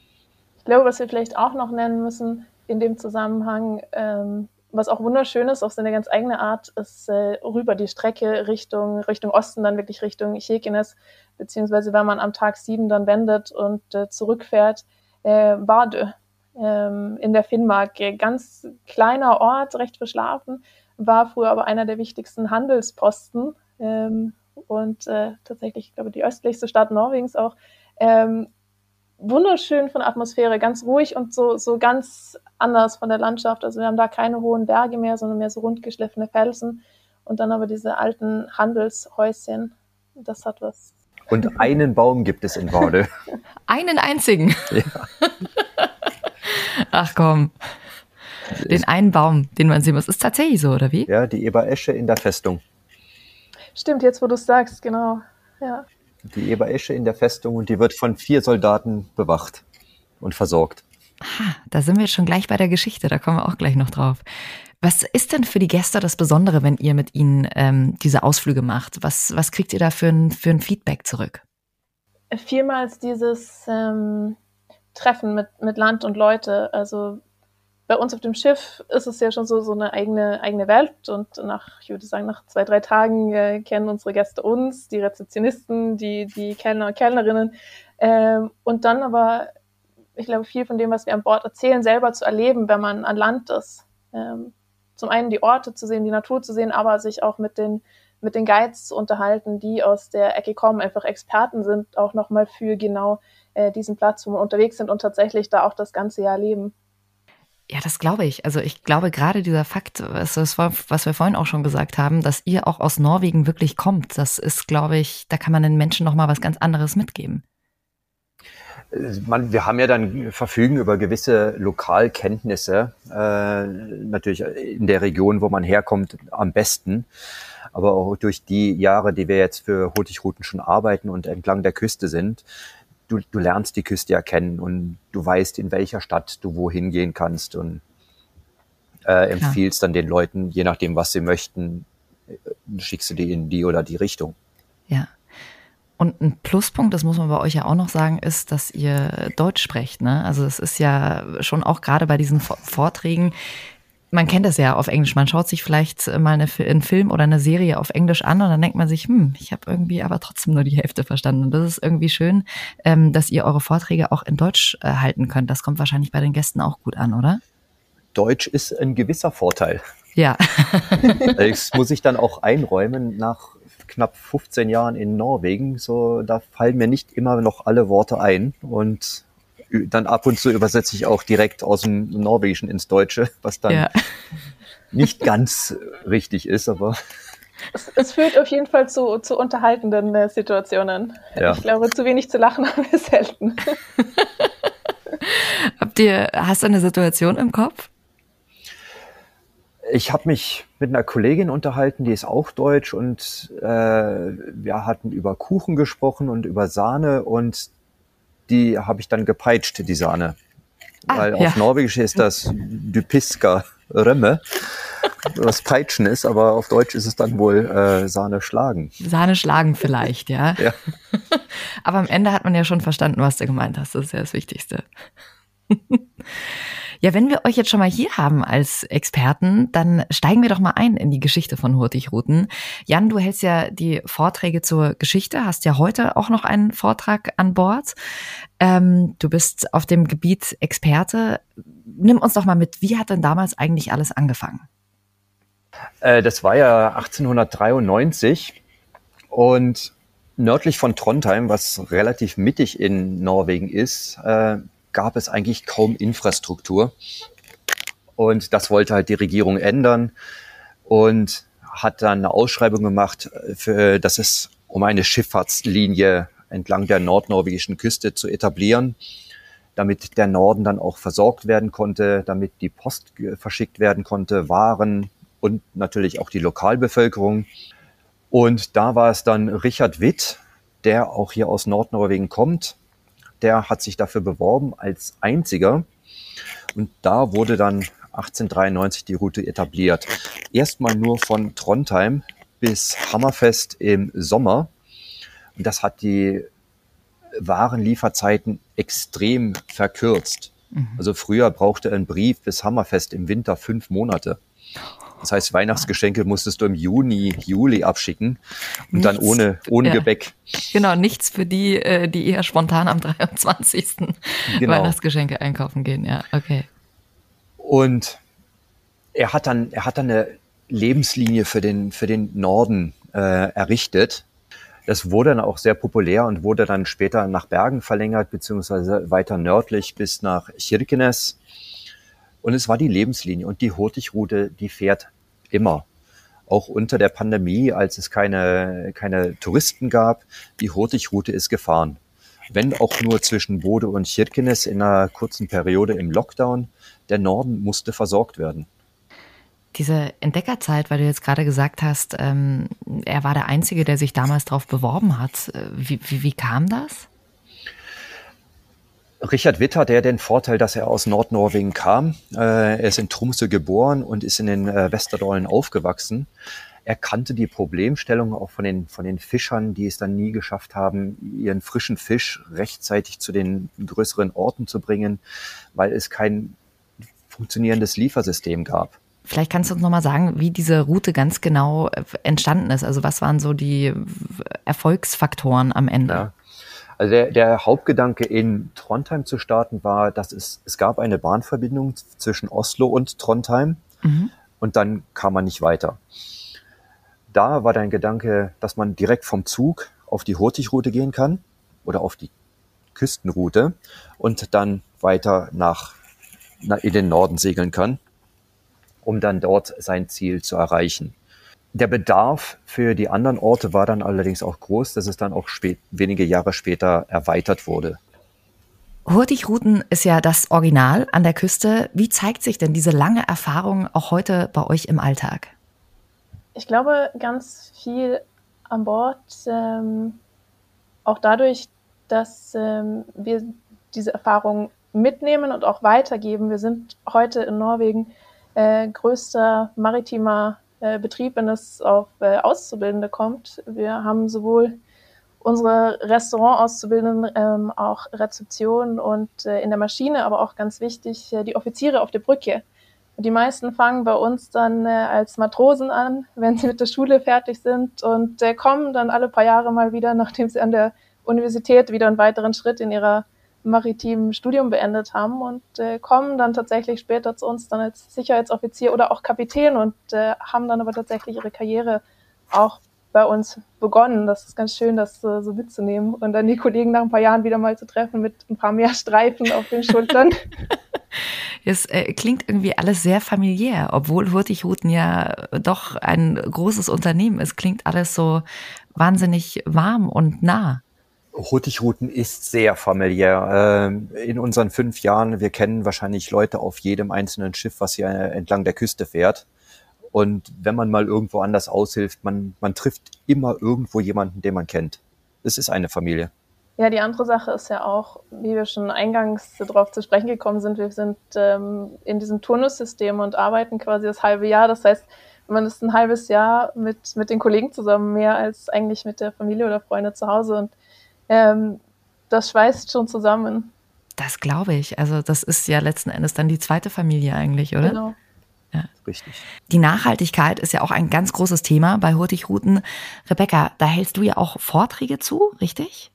Ich glaube, was wir vielleicht auch noch nennen müssen in dem Zusammenhang, ähm, was auch wunderschön ist, auf seine ganz eigene Art, ist äh, rüber die Strecke Richtung, Richtung Osten, dann wirklich Richtung Chekenes, beziehungsweise wenn man am Tag sieben dann wendet und äh, zurückfährt, äh, Bade ähm, in der Finnmark. Ganz kleiner Ort, recht verschlafen, war früher aber einer der wichtigsten Handelsposten ähm, und äh, tatsächlich, ich glaube, die östlichste Stadt Norwegens auch. Ähm, wunderschön von der Atmosphäre, ganz ruhig und so, so ganz anders von der Landschaft. Also wir haben da keine hohen Berge mehr, sondern mehr so rundgeschliffene Felsen und dann aber diese alten Handelshäuschen. Das hat was. Und einen Baum gibt es in Baude. einen einzigen. Ja. Ach komm. Den einen Baum, den man sehen muss. Ist tatsächlich so, oder wie? Ja, die Eberesche in der Festung. Stimmt, jetzt wo du es sagst, genau. Ja die Eberesche in der Festung und die wird von vier Soldaten bewacht und versorgt. Aha, da sind wir schon gleich bei der Geschichte, da kommen wir auch gleich noch drauf. Was ist denn für die Gäste das Besondere, wenn ihr mit ihnen ähm, diese Ausflüge macht? Was, was kriegt ihr da für ein, für ein Feedback zurück? Vielmals dieses ähm, Treffen mit, mit Land und Leute. Also bei uns auf dem Schiff ist es ja schon so, so eine eigene, eigene Welt und nach, ich würde sagen, nach zwei, drei Tagen äh, kennen unsere Gäste uns, die Rezeptionisten, die, die Kellner und Kellnerinnen. Ähm, und dann aber, ich glaube, viel von dem, was wir an Bord erzählen, selber zu erleben, wenn man an Land ist. Ähm, zum einen die Orte zu sehen, die Natur zu sehen, aber sich auch mit den, mit den Guides zu unterhalten, die aus der Ecke kommen, einfach Experten sind, auch nochmal für genau äh, diesen Platz, wo wir unterwegs sind und tatsächlich da auch das ganze Jahr leben. Ja, das glaube ich. Also ich glaube gerade dieser Fakt, was, was wir vorhin auch schon gesagt haben, dass ihr auch aus Norwegen wirklich kommt, das ist, glaube ich, da kann man den Menschen noch mal was ganz anderes mitgeben. Man, wir haben ja dann verfügen über gewisse Lokalkenntnisse, äh, natürlich in der Region, wo man herkommt, am besten. Aber auch durch die Jahre, die wir jetzt für Hurtigruten schon arbeiten und entlang der Küste sind, du, du lernst die Küste ja kennen und du weißt, in welcher Stadt du wohin gehen kannst und äh, empfiehlst dann den Leuten, je nachdem, was sie möchten, äh, schickst du die in die oder die Richtung. Ja. Und ein Pluspunkt, das muss man bei euch ja auch noch sagen, ist, dass ihr Deutsch sprecht. Ne? Also es ist ja schon auch gerade bei diesen Vorträgen man kennt das ja auf Englisch. Man schaut sich vielleicht mal eine, einen Film oder eine Serie auf Englisch an und dann denkt man sich, hm, ich habe irgendwie aber trotzdem nur die Hälfte verstanden. Und das ist irgendwie schön, ähm, dass ihr eure Vorträge auch in Deutsch äh, halten könnt. Das kommt wahrscheinlich bei den Gästen auch gut an, oder? Deutsch ist ein gewisser Vorteil. Ja. das muss ich dann auch einräumen nach knapp 15 Jahren in Norwegen. So, da fallen mir nicht immer noch alle Worte ein und dann ab und zu übersetze ich auch direkt aus dem Norwegischen ins Deutsche, was dann ja. nicht ganz richtig ist, aber. Es, es, führt auf jeden Fall zu, zu unterhaltenden äh, Situationen. Ja. Ich glaube, zu wenig zu lachen haben wir selten. Habt ihr, hast du eine Situation im Kopf? Ich habe mich mit einer Kollegin unterhalten, die ist auch deutsch und äh, wir hatten über Kuchen gesprochen und über Sahne und die habe ich dann gepeitscht, die Sahne. Ah, Weil ja. auf Norwegisch ist das Dypiska Römme, was Peitschen ist, aber auf Deutsch ist es dann wohl äh, Sahne schlagen. Sahne schlagen vielleicht, ja. ja. aber am Ende hat man ja schon verstanden, was du gemeint hast. Das ist ja das Wichtigste. Ja, wenn wir euch jetzt schon mal hier haben als Experten, dann steigen wir doch mal ein in die Geschichte von Hurtigruten. Jan, du hältst ja die Vorträge zur Geschichte, hast ja heute auch noch einen Vortrag an Bord. Ähm, du bist auf dem Gebiet Experte. Nimm uns doch mal mit, wie hat denn damals eigentlich alles angefangen? Äh, das war ja 1893 und nördlich von Trondheim, was relativ mittig in Norwegen ist, äh, gab es eigentlich kaum Infrastruktur. Und das wollte halt die Regierung ändern und hat dann eine Ausschreibung gemacht, für, dass es um eine Schifffahrtslinie entlang der nordnorwegischen Küste zu etablieren, damit der Norden dann auch versorgt werden konnte, damit die Post verschickt werden konnte, Waren und natürlich auch die Lokalbevölkerung. Und da war es dann Richard Witt, der auch hier aus Nordnorwegen kommt, der hat sich dafür beworben als einziger. Und da wurde dann 1893 die Route etabliert. Erstmal nur von Trondheim bis Hammerfest im Sommer. Und das hat die Warenlieferzeiten extrem verkürzt. Mhm. Also früher brauchte ein Brief bis Hammerfest im Winter fünf Monate. Das heißt, Weihnachtsgeschenke musstest du im Juni, Juli abschicken und nichts, dann ohne, ohne ja. Gebäck. Genau, nichts für die, äh, die eher spontan am 23. Genau. Weihnachtsgeschenke einkaufen gehen. Ja, okay. Und er hat dann, er hat dann eine Lebenslinie für den, für den Norden äh, errichtet. Das wurde dann auch sehr populär und wurde dann später nach Bergen verlängert, beziehungsweise weiter nördlich bis nach Kirkenes. Und es war die Lebenslinie und die Hurtigrute, die fährt immer. Auch unter der Pandemie, als es keine, keine Touristen gab, die Hurtigrute ist gefahren. Wenn auch nur zwischen Bode und Kirkenes in einer kurzen Periode im Lockdown, der Norden musste versorgt werden. Diese Entdeckerzeit, weil du jetzt gerade gesagt hast, ähm, er war der Einzige, der sich damals darauf beworben hat. Äh, wie, wie, wie kam das? Richard Witt hat ja den Vorteil, dass er aus Nordnorwegen kam. Äh, er ist in Tromsø geboren und ist in den äh, Westerdalen aufgewachsen. Er kannte die Problemstellung auch von den, von den Fischern, die es dann nie geschafft haben, ihren frischen Fisch rechtzeitig zu den größeren Orten zu bringen, weil es kein funktionierendes Liefersystem gab. Vielleicht kannst du uns nochmal sagen, wie diese Route ganz genau äh, entstanden ist. Also was waren so die Erfolgsfaktoren am Ende? Ja. Also der, der Hauptgedanke in Trondheim zu starten war, dass es, es gab eine Bahnverbindung zwischen Oslo und Trondheim mhm. und dann kam man nicht weiter. Da war dein Gedanke, dass man direkt vom Zug auf die Hurtigrute gehen kann oder auf die Küstenroute und dann weiter nach, nach in den Norden segeln kann, um dann dort sein Ziel zu erreichen. Der Bedarf für die anderen Orte war dann allerdings auch groß, dass es dann auch spät, wenige Jahre später erweitert wurde. Hurtigruten ist ja das Original an der Küste. Wie zeigt sich denn diese lange Erfahrung auch heute bei euch im Alltag? Ich glaube, ganz viel an Bord, ähm, auch dadurch, dass ähm, wir diese Erfahrung mitnehmen und auch weitergeben. Wir sind heute in Norwegen äh, größter maritimer äh, Betrieb, wenn es auf äh, Auszubildende kommt. Wir haben sowohl unsere Restaurant-Auszubildenden, ähm, auch Rezeption und äh, in der Maschine, aber auch ganz wichtig, äh, die Offiziere auf der Brücke. Die meisten fangen bei uns dann äh, als Matrosen an, wenn sie mit der Schule fertig sind und äh, kommen dann alle paar Jahre mal wieder, nachdem sie an der Universität wieder einen weiteren Schritt in ihrer maritimen Studium beendet haben und äh, kommen dann tatsächlich später zu uns dann als Sicherheitsoffizier oder auch Kapitän und äh, haben dann aber tatsächlich ihre Karriere auch bei uns begonnen. Das ist ganz schön, das äh, so mitzunehmen und dann die Kollegen nach ein paar Jahren wieder mal zu treffen mit ein paar mehr Streifen auf den Schultern. Es äh, klingt irgendwie alles sehr familiär, obwohl Hurtigruten ja doch ein großes Unternehmen ist. Klingt alles so wahnsinnig warm und nah. Hurtigruten ist sehr familiär. Ähm, in unseren fünf Jahren, wir kennen wahrscheinlich Leute auf jedem einzelnen Schiff, was hier entlang der Küste fährt. Und wenn man mal irgendwo anders aushilft, man, man trifft immer irgendwo jemanden, den man kennt. Es ist eine Familie. Ja, die andere Sache ist ja auch, wie wir schon eingangs darauf zu sprechen gekommen sind, wir sind ähm, in diesem Turnussystem und arbeiten quasi das halbe Jahr. Das heißt, man ist ein halbes Jahr mit, mit den Kollegen zusammen, mehr als eigentlich mit der Familie oder Freunde zu Hause. Und ähm, das schweißt schon zusammen. Das glaube ich. Also das ist ja letzten Endes dann die zweite Familie eigentlich, oder? Genau. Ja. Richtig. Die Nachhaltigkeit ist ja auch ein ganz großes Thema bei Hurtigruten. Rebecca, da hältst du ja auch Vorträge zu, richtig?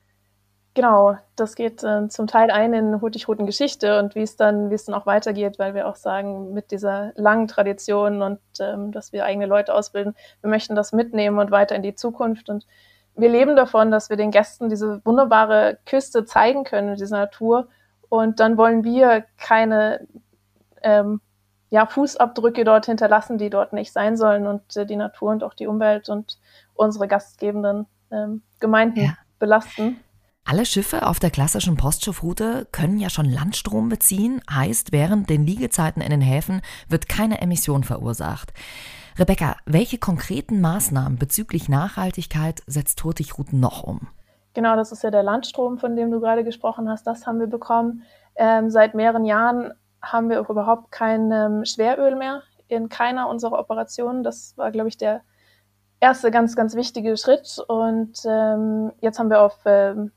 Genau, das geht äh, zum Teil ein in Hurtigruten Geschichte und wie es dann, wie es dann auch weitergeht, weil wir auch sagen, mit dieser langen Tradition und ähm, dass wir eigene Leute ausbilden, wir möchten das mitnehmen und weiter in die Zukunft. Und wir leben davon, dass wir den Gästen diese wunderbare Küste zeigen können, diese Natur. Und dann wollen wir keine ähm, ja, Fußabdrücke dort hinterlassen, die dort nicht sein sollen und äh, die Natur und auch die Umwelt und unsere gastgebenden ähm, Gemeinden ja. belasten. Alle Schiffe auf der klassischen Postschiffroute können ja schon Landstrom beziehen, heißt, während den Liegezeiten in den Häfen wird keine Emission verursacht. Rebecca, welche konkreten Maßnahmen bezüglich Nachhaltigkeit setzt Hurtigruten noch um? Genau, das ist ja der Landstrom, von dem du gerade gesprochen hast. Das haben wir bekommen. Ähm, seit mehreren Jahren haben wir auch überhaupt kein ähm, Schweröl mehr in keiner unserer Operationen. Das war, glaube ich, der erste ganz, ganz wichtige Schritt. Und ähm, jetzt haben wir auf ähm,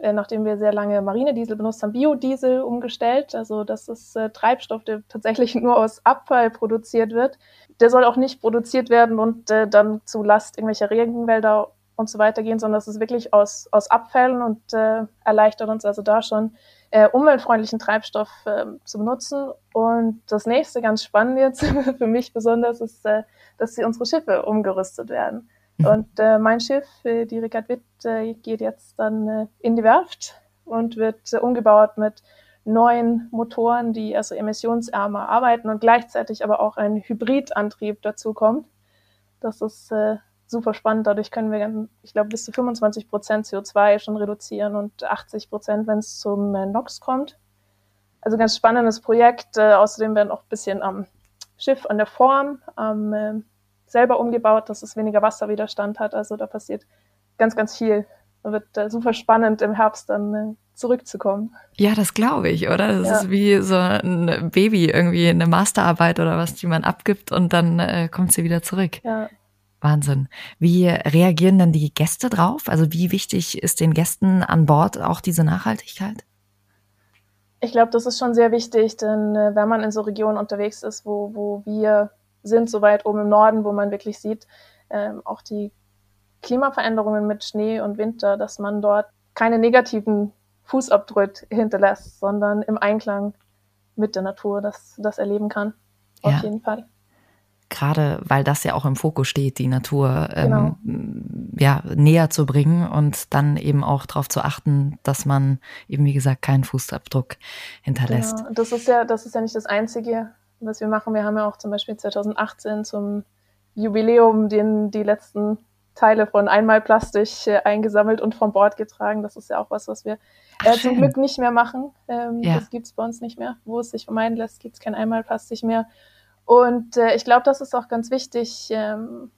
äh, nachdem wir sehr lange Marinediesel benutzt haben, Biodiesel umgestellt. Also das ist äh, Treibstoff, der tatsächlich nur aus Abfall produziert wird. Der soll auch nicht produziert werden und äh, dann zu Last irgendwelcher Regenwälder und so weiter gehen, sondern das ist wirklich aus, aus Abfällen und äh, erleichtert uns also da schon äh, umweltfreundlichen Treibstoff äh, zu benutzen. Und das nächste ganz spannend jetzt für mich besonders ist, äh, dass sie unsere Schiffe umgerüstet werden. Mhm. Und äh, mein Schiff, äh, die Rickard Witt, äh, geht jetzt dann äh, in die Werft und wird äh, umgebaut mit neuen Motoren, die also emissionsärmer arbeiten und gleichzeitig aber auch ein Hybridantrieb dazu kommt. Das ist äh, super spannend. Dadurch können wir, ich glaube, bis zu 25 Prozent CO2 schon reduzieren und 80 Prozent, wenn es zum äh, NOx kommt. Also ganz spannendes Projekt. Äh, außerdem werden auch ein bisschen am Schiff, an der Form, am äh, selber umgebaut, dass es weniger Wasserwiderstand hat. Also da passiert ganz, ganz viel. Wird äh, super spannend im Herbst dann äh, zurückzukommen. Ja, das glaube ich, oder? Das ja. ist wie so ein Baby, irgendwie eine Masterarbeit oder was, die man abgibt und dann äh, kommt sie wieder zurück. Ja. Wahnsinn. Wie reagieren dann die Gäste drauf? Also wie wichtig ist den Gästen an Bord auch diese Nachhaltigkeit? Ich glaube, das ist schon sehr wichtig, denn äh, wenn man in so Regionen unterwegs ist, wo, wo wir sind, so weit oben im Norden, wo man wirklich sieht, ähm, auch die Klimaveränderungen mit Schnee und Winter, dass man dort keine negativen Fußabdrücke hinterlässt, sondern im Einklang mit der Natur das, das erleben kann. Auf ja. jeden Fall. Gerade weil das ja auch im Fokus steht, die Natur ähm, genau. ja, näher zu bringen und dann eben auch darauf zu achten, dass man eben, wie gesagt, keinen Fußabdruck hinterlässt. Genau. Das ist ja, das ist ja nicht das Einzige was wir machen. Wir haben ja auch zum Beispiel 2018 zum Jubiläum den, die letzten Teile von Einmalplastik äh, eingesammelt und vom Bord getragen. Das ist ja auch was, was wir äh, zum Glück nicht mehr machen. Ähm, ja. Das gibt's bei uns nicht mehr. Wo es sich vermeiden lässt, gibt's kein Einmalplastik mehr. Und äh, ich glaube, das ist auch ganz wichtig, ähm,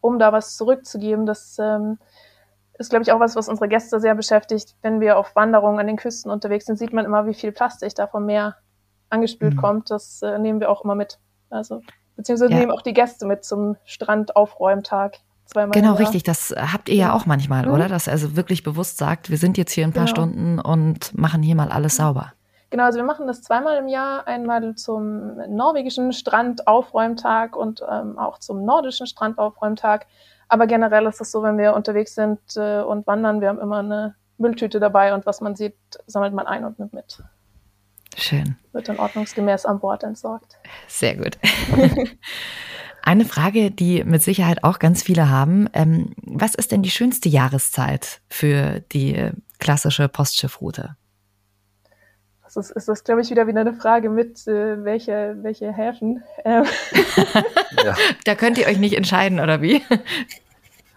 um da was zurückzugeben. Das ähm, ist, glaube ich, auch was, was unsere Gäste sehr beschäftigt. Wenn wir auf Wanderungen an den Küsten unterwegs sind, sieht man immer, wie viel Plastik da vom Meer angespült mhm. kommt, das äh, nehmen wir auch immer mit. Also, beziehungsweise ja. nehmen auch die Gäste mit zum Strandaufräumtag. Zweimal genau, richtig. Das habt ihr ja, ja auch manchmal, mhm. oder? Dass ihr also wirklich bewusst sagt, wir sind jetzt hier ein paar genau. Stunden und machen hier mal alles sauber. Genau, also wir machen das zweimal im Jahr, einmal zum norwegischen Strandaufräumtag und ähm, auch zum nordischen Strandaufräumtag. Aber generell ist es so, wenn wir unterwegs sind äh, und wandern, wir haben immer eine Mülltüte dabei und was man sieht, sammelt man ein und nimmt mit. Schön. Wird dann ordnungsgemäß an Bord entsorgt. Sehr gut. Eine Frage, die mit Sicherheit auch ganz viele haben. Ähm, was ist denn die schönste Jahreszeit für die klassische Postschiffroute? Das ist, ist das, glaube ich, wieder wieder eine Frage mit, äh, welche, welche Häfen. Ähm. ja. Da könnt ihr euch nicht entscheiden, oder wie?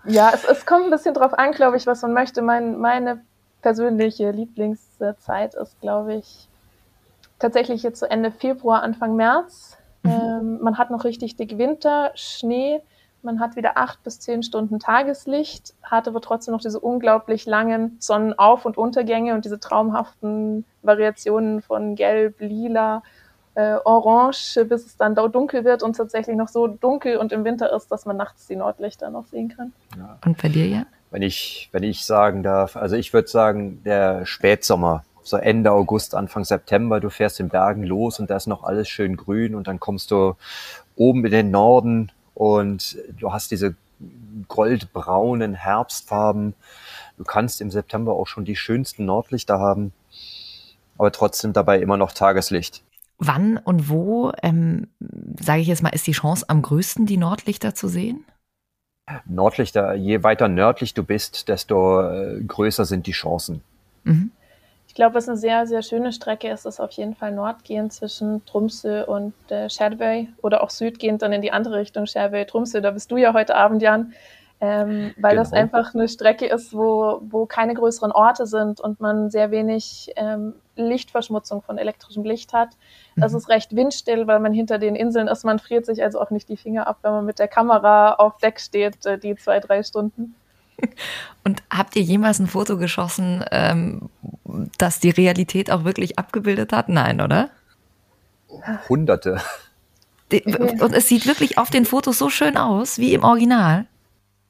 Ja, es, es kommt ein bisschen drauf an, glaube ich, was man möchte. Mein, meine persönliche Lieblingszeit ist, glaube ich, tatsächlich jetzt so Ende Februar, Anfang März. Mhm. Ähm, man hat noch richtig dick Winter, Schnee. Man hat wieder acht bis zehn Stunden Tageslicht, hat aber trotzdem noch diese unglaublich langen Sonnenauf- und Untergänge und diese traumhaften Variationen von Gelb, Lila, äh, Orange, bis es dann dunkel wird und tatsächlich noch so dunkel und im Winter ist, dass man nachts die Nordlichter noch sehen kann. Ja. Und bei dir, ja? Wenn ich, wenn ich sagen darf, also ich würde sagen, der Spätsommer so Ende August, Anfang September, du fährst in Bergen los und da ist noch alles schön grün und dann kommst du oben in den Norden und du hast diese goldbraunen Herbstfarben. Du kannst im September auch schon die schönsten Nordlichter haben, aber trotzdem dabei immer noch Tageslicht. Wann und wo, ähm, sage ich jetzt mal, ist die Chance am größten, die Nordlichter zu sehen? Nordlichter, je weiter nördlich du bist, desto äh, größer sind die Chancen. Mhm. Ich glaube, was eine sehr, sehr schöne Strecke ist, ist auf jeden Fall nordgehend zwischen Tromsø und äh, Sherway oder auch südgehend dann in die andere Richtung Sherway, Tromsø. Da bist du ja heute Abend, Jan. Ähm, weil genau. das einfach eine Strecke ist, wo, wo keine größeren Orte sind und man sehr wenig ähm, Lichtverschmutzung von elektrischem Licht hat. Das mhm. ist recht windstill, weil man hinter den Inseln ist. Man friert sich also auch nicht die Finger ab, wenn man mit der Kamera auf Deck steht, äh, die zwei, drei Stunden. Und habt ihr jemals ein Foto geschossen, ähm, das die Realität auch wirklich abgebildet hat? Nein, oder? Hunderte. Und es sieht wirklich auf den Fotos so schön aus, wie im Original.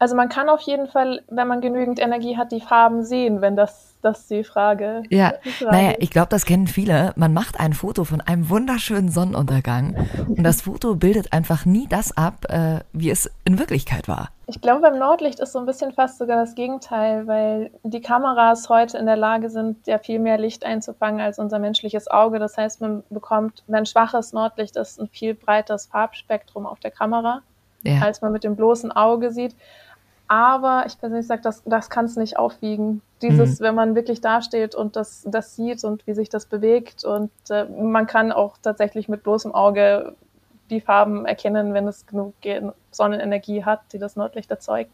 Also man kann auf jeden Fall, wenn man genügend Energie hat, die Farben sehen, wenn das das die Frage. Ja, naja, ich glaube, das kennen viele. Man macht ein Foto von einem wunderschönen Sonnenuntergang und das Foto bildet einfach nie das ab, äh, wie es in Wirklichkeit war. Ich glaube, beim Nordlicht ist so ein bisschen fast sogar das Gegenteil, weil die Kameras heute in der Lage sind, ja viel mehr Licht einzufangen als unser menschliches Auge. Das heißt, man bekommt, wenn schwaches Nordlicht ist, ein viel breiteres Farbspektrum auf der Kamera, ja. als man mit dem bloßen Auge sieht. Aber ich persönlich sage, das, das kann es nicht aufwiegen. Dieses, mhm. wenn man wirklich dasteht und das, das sieht und wie sich das bewegt. Und äh, man kann auch tatsächlich mit bloßem Auge die Farben erkennen, wenn es genug Sonnenenergie hat, die das Nordlicht erzeugt.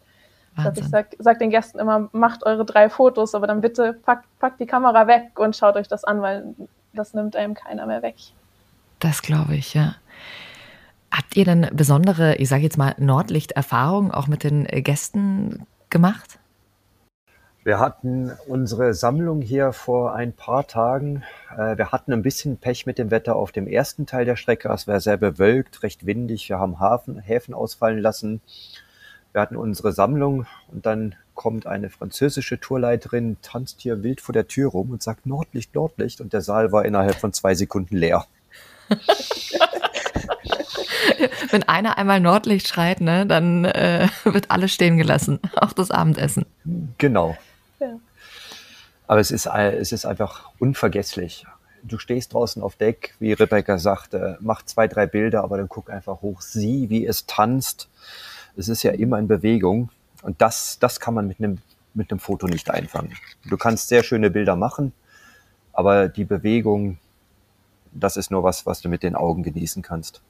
Also ich sage sag den Gästen immer, macht eure drei Fotos, aber dann bitte packt, packt die Kamera weg und schaut euch das an, weil das nimmt einem keiner mehr weg. Das glaube ich, ja. Habt ihr denn besondere, ich sage jetzt mal, Nordlichterfahrungen auch mit den äh, Gästen gemacht? Wir hatten unsere Sammlung hier vor ein paar Tagen. Äh, wir hatten ein bisschen Pech mit dem Wetter auf dem ersten Teil der Strecke. Es war sehr bewölkt, recht windig. Wir haben Hafen, Häfen ausfallen lassen. Wir hatten unsere Sammlung und dann kommt eine französische Tourleiterin, tanzt hier wild vor der Tür rum und sagt Nordlicht, Nordlicht. Und der Saal war innerhalb von zwei Sekunden leer. Wenn einer einmal Nordlicht schreit, ne, dann äh, wird alles stehen gelassen, auch das Abendessen. Genau. Ja. Aber es ist, es ist einfach unvergesslich. Du stehst draußen auf Deck, wie Rebecca sagte, mach zwei, drei Bilder, aber dann guck einfach hoch, sieh, wie es tanzt. Es ist ja immer in Bewegung. Und das, das kann man mit einem, mit einem Foto nicht einfangen. Du kannst sehr schöne Bilder machen, aber die Bewegung, das ist nur was, was du mit den Augen genießen kannst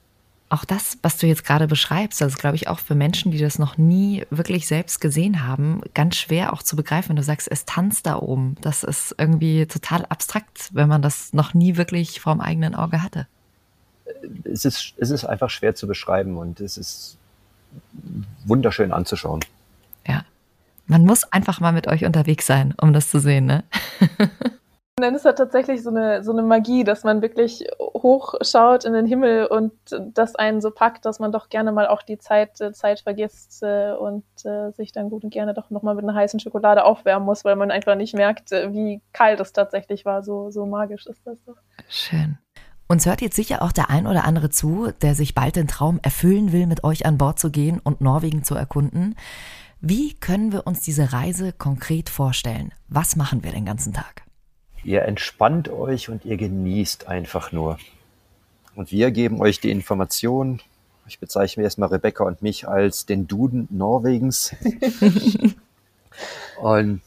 auch das, was du jetzt gerade beschreibst, das ist, glaube ich, auch für Menschen, die das noch nie wirklich selbst gesehen haben, ganz schwer auch zu begreifen, wenn du sagst, es tanzt da oben. Das ist irgendwie total abstrakt, wenn man das noch nie wirklich vorm eigenen Auge hatte. Es ist, es ist einfach schwer zu beschreiben und es ist wunderschön anzuschauen. Ja. Man muss einfach mal mit euch unterwegs sein, um das zu sehen, ne? dann ist halt tatsächlich so eine, so eine Magie, dass man wirklich hochschaut in den Himmel und das einen so packt, dass man doch gerne mal auch die Zeit, äh, Zeit vergisst äh, und äh, sich dann gut und gerne doch nochmal mit einer heißen Schokolade aufwärmen muss, weil man einfach nicht merkt, wie kalt es tatsächlich war. So, so magisch ist das doch. Schön. Uns hört jetzt sicher auch der ein oder andere zu, der sich bald den Traum erfüllen will, mit euch an Bord zu gehen und Norwegen zu erkunden. Wie können wir uns diese Reise konkret vorstellen? Was machen wir den ganzen Tag? Ihr entspannt euch und ihr genießt einfach nur. Und wir geben euch die Information. Ich bezeichne erstmal Rebecca und mich als den Duden Norwegens. und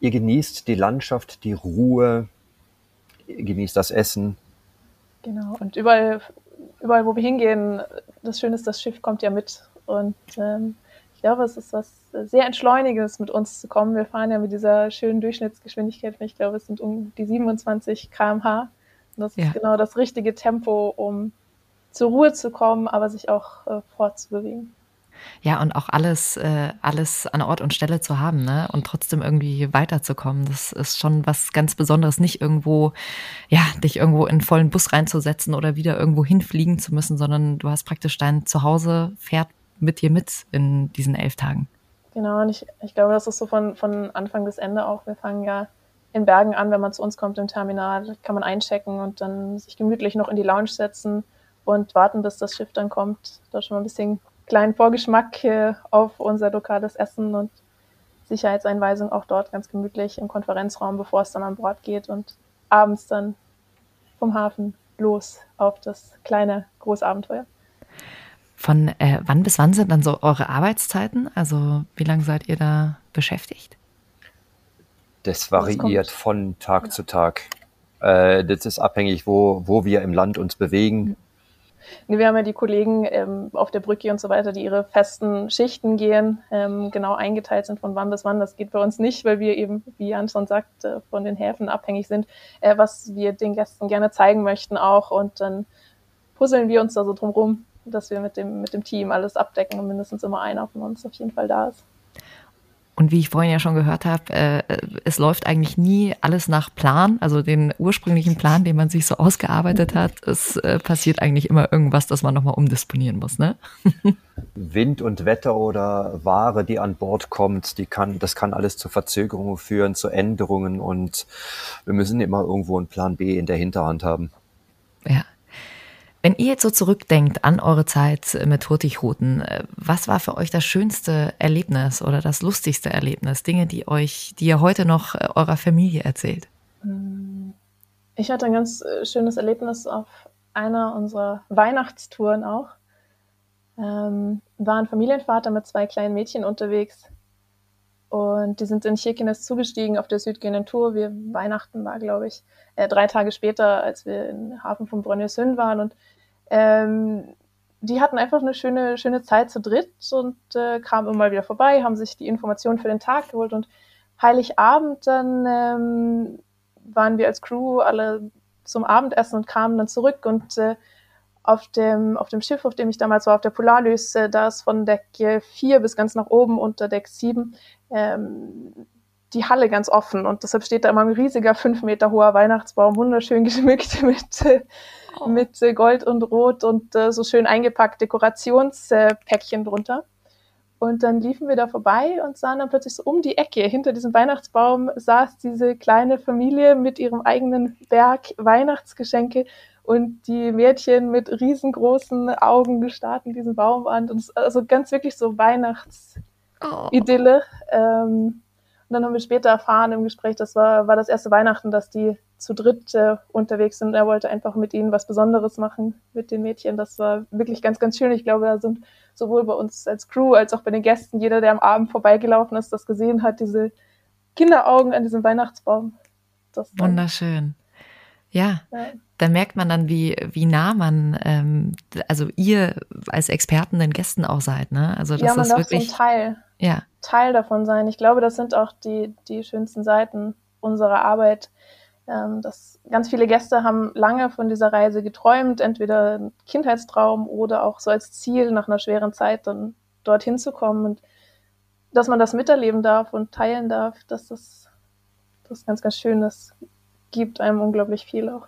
ihr genießt die Landschaft, die Ruhe, ihr genießt das Essen. Genau, und überall, überall wo wir hingehen, das Schöne ist, das Schiff kommt ja mit. Und ähm, ich glaube, es ist was sehr Entschleunigendes mit uns zu kommen. Wir fahren ja mit dieser schönen Durchschnittsgeschwindigkeit, ich glaube, es sind um die 27 km/h. Und das ja. ist genau das richtige Tempo, um zur Ruhe zu kommen, aber sich auch äh, fortzubewegen. Ja, und auch alles, äh, alles an Ort und Stelle zu haben, ne? Und trotzdem irgendwie weiterzukommen. Das ist schon was ganz Besonderes, nicht irgendwo, ja, dich irgendwo in einen vollen Bus reinzusetzen oder wieder irgendwo hinfliegen zu müssen, sondern du hast praktisch dein Zuhause, fährt mit dir mit in diesen elf Tagen. Genau, und ich, ich glaube, das ist so von, von Anfang bis Ende auch. Wir fangen ja in Bergen an, wenn man zu uns kommt im Terminal, kann man einchecken und dann sich gemütlich noch in die Lounge setzen und warten, bis das Schiff dann kommt. Da schon mal ein bisschen kleinen Vorgeschmack auf unser lokales Essen und Sicherheitseinweisung auch dort ganz gemütlich im Konferenzraum, bevor es dann an Bord geht und abends dann vom Hafen los auf das kleine Großabenteuer. Von äh, wann bis wann sind dann so eure Arbeitszeiten? Also wie lange seid ihr da beschäftigt? Das variiert von Tag ja. zu Tag. Äh, das ist abhängig, wo, wo wir im Land uns bewegen. Wir haben ja die Kollegen ähm, auf der Brücke und so weiter, die ihre festen Schichten gehen, ähm, genau eingeteilt sind von wann bis wann. Das geht bei uns nicht, weil wir eben, wie Jan schon sagt, äh, von den Häfen abhängig sind, äh, was wir den Gästen gerne zeigen möchten auch. Und dann puzzeln wir uns da so drum rum, dass wir mit dem, mit dem Team alles abdecken und mindestens immer einer von uns auf jeden Fall da ist. Und wie ich vorhin ja schon gehört habe, äh, es läuft eigentlich nie alles nach Plan, also den ursprünglichen Plan, den man sich so ausgearbeitet hat. Es äh, passiert eigentlich immer irgendwas, das man nochmal umdisponieren muss, ne? Wind und Wetter oder Ware, die an Bord kommt, die kann, das kann alles zu Verzögerungen führen, zu Änderungen und wir müssen immer irgendwo einen Plan B in der Hinterhand haben. Ja. Wenn ihr jetzt so zurückdenkt an eure Zeit mit Hurtigruten, äh, was war für euch das schönste Erlebnis oder das lustigste Erlebnis? Dinge, die euch, die ihr heute noch äh, eurer Familie erzählt? Mm, ich hatte ein ganz äh, schönes Erlebnis auf einer unserer Weihnachtstouren auch. Ähm, war ein Familienvater mit zwei kleinen Mädchen unterwegs und die sind in Kirkenes zugestiegen auf der südgehenden Tour. Wir Weihnachten war, glaube ich, äh, drei Tage später, als wir im Hafen von Brønnøysund waren. Und ähm, die hatten einfach eine schöne, schöne Zeit zu dritt und äh, kamen immer wieder vorbei, haben sich die Informationen für den Tag geholt und Heiligabend dann ähm, waren wir als Crew alle zum Abendessen und kamen dann zurück und äh, auf dem, auf dem Schiff, auf dem ich damals war, auf der Polarlys, äh, da ist von Deck 4 bis ganz nach oben unter Deck 7 ähm, die Halle ganz offen und deshalb steht da immer ein riesiger, fünf Meter hoher Weihnachtsbaum, wunderschön geschmückt mit äh, oh. mit äh, Gold und Rot und äh, so schön eingepackt Dekorationspäckchen drunter. Und dann liefen wir da vorbei und sahen dann plötzlich so um die Ecke, hinter diesem Weihnachtsbaum saß diese kleine Familie mit ihrem eigenen Berg Weihnachtsgeschenke und die Mädchen mit riesengroßen Augen starten diesen Baum an. Und also ganz wirklich so Weihnachtsidylle. Oh. Ähm, und dann haben wir später erfahren im Gespräch, das war, war das erste Weihnachten, dass die zu dritt äh, unterwegs sind. Er wollte einfach mit ihnen was Besonderes machen, mit den Mädchen. Das war wirklich ganz, ganz schön. Ich glaube, da sind sowohl bei uns als Crew als auch bei den Gästen, jeder, der am Abend vorbeigelaufen ist, das gesehen hat, diese Kinderaugen an diesem Weihnachtsbaum. Das Wunderschön. Ja, ja, da merkt man dann, wie, wie nah man, ähm, also ihr als Experten den Gästen auch seid, ne? Also das ja, man ist darf wirklich so ein Teil, ja. Teil davon sein. Ich glaube, das sind auch die, die schönsten Seiten unserer Arbeit, ähm, dass ganz viele Gäste haben lange von dieser Reise geträumt, entweder ein Kindheitstraum oder auch so als Ziel nach einer schweren Zeit dann dorthin zu kommen und dass man das miterleben darf und teilen darf, dass das, das ganz, ganz schön ist, gibt einem unglaublich viel auch.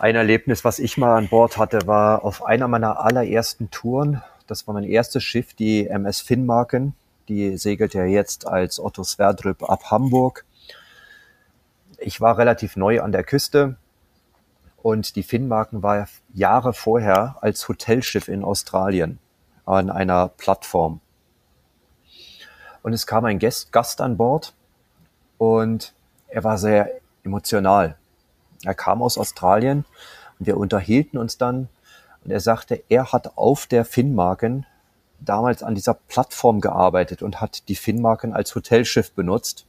Ein Erlebnis, was ich mal an Bord hatte, war auf einer meiner allerersten Touren. Das war mein erstes Schiff, die MS Finnmarken. Die segelt ja jetzt als Otto Sverdrup ab Hamburg ich war relativ neu an der Küste und die Finnmarken war Jahre vorher als Hotelschiff in Australien an einer Plattform. Und es kam ein Gast, Gast an Bord und er war sehr emotional. Er kam aus Australien und wir unterhielten uns dann und er sagte, er hat auf der Finnmarken damals an dieser Plattform gearbeitet und hat die Finnmarken als Hotelschiff benutzt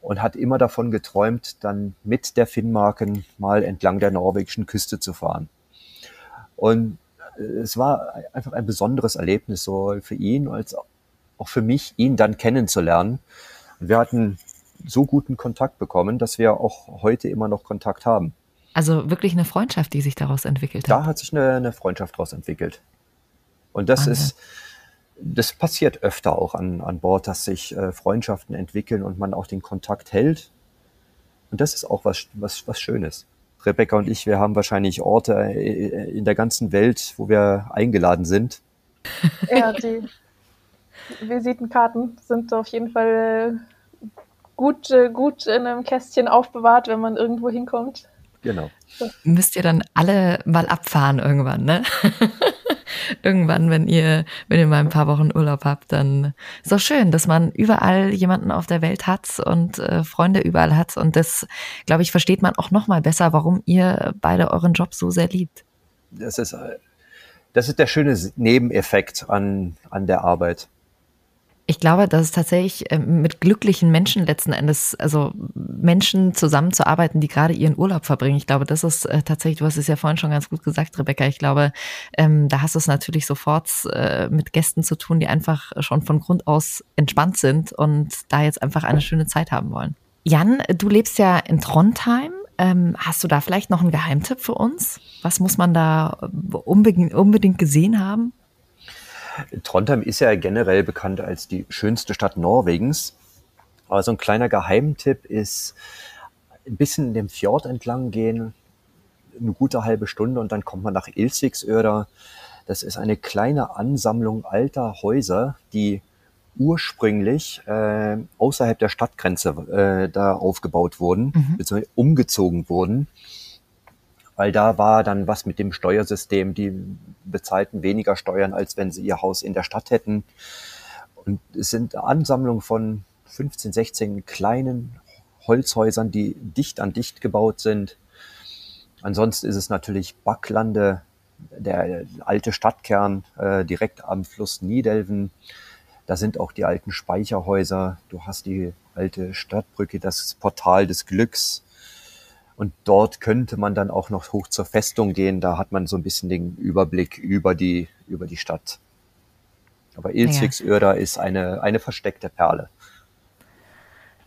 und hat immer davon geträumt, dann mit der Finnmarken mal entlang der norwegischen Küste zu fahren. Und äh, es war einfach ein besonderes Erlebnis so für ihn als auch für mich, ihn dann kennenzulernen. Und wir hatten so guten Kontakt bekommen, dass wir auch heute immer noch Kontakt haben. Also wirklich eine Freundschaft, die sich daraus entwickelt hat. Da hat sich eine, eine Freundschaft daraus entwickelt. Und das Wahnsinn. ist, das passiert öfter auch an, an Bord, dass sich äh, Freundschaften entwickeln und man auch den Kontakt hält. Und das ist auch was, was, was Schönes. Rebecca und ich, wir haben wahrscheinlich Orte äh, in der ganzen Welt, wo wir eingeladen sind. Ja, die Visitenkarten sind auf jeden Fall gut, äh, gut in einem Kästchen aufbewahrt, wenn man irgendwo hinkommt. Genau. Müsst ihr dann alle mal abfahren irgendwann, ne? irgendwann, wenn ihr, wenn ihr mal ein paar Wochen Urlaub habt, dann ist doch schön, dass man überall jemanden auf der Welt hat und äh, Freunde überall hat. Und das, glaube ich, versteht man auch noch mal besser, warum ihr beide euren Job so sehr liebt. Das ist, das ist der schöne Nebeneffekt an, an der Arbeit. Ich glaube, dass es tatsächlich ähm, mit glücklichen Menschen letzten Endes, also Menschen zusammenzuarbeiten, die gerade ihren Urlaub verbringen. Ich glaube, das ist äh, tatsächlich, du hast es ja vorhin schon ganz gut gesagt, Rebecca. Ich glaube, ähm, da hast du es natürlich sofort äh, mit Gästen zu tun, die einfach schon von Grund aus entspannt sind und da jetzt einfach eine schöne Zeit haben wollen. Jan, du lebst ja in Trondheim. Ähm, hast du da vielleicht noch einen Geheimtipp für uns? Was muss man da unbedingt gesehen haben? Trondheim ist ja generell bekannt als die schönste Stadt Norwegens. Aber so ein kleiner Geheimtipp ist, ein bisschen in dem Fjord entlang gehen, eine gute halbe Stunde und dann kommt man nach Ilsigsöder. Das ist eine kleine Ansammlung alter Häuser, die ursprünglich äh, außerhalb der Stadtgrenze äh, da aufgebaut wurden, mhm. beziehungsweise umgezogen wurden weil da war dann was mit dem Steuersystem. Die bezahlten weniger Steuern, als wenn sie ihr Haus in der Stadt hätten. Und es sind Ansammlungen von 15, 16 kleinen Holzhäusern, die dicht an dicht gebaut sind. Ansonsten ist es natürlich Backlande, der alte Stadtkern äh, direkt am Fluss Niedelven. Da sind auch die alten Speicherhäuser. Du hast die alte Stadtbrücke, das Portal des Glücks. Und dort könnte man dann auch noch hoch zur Festung gehen. Da hat man so ein bisschen den Überblick über die, über die Stadt. Aber Ilzigsöder ja. ist eine, eine versteckte Perle.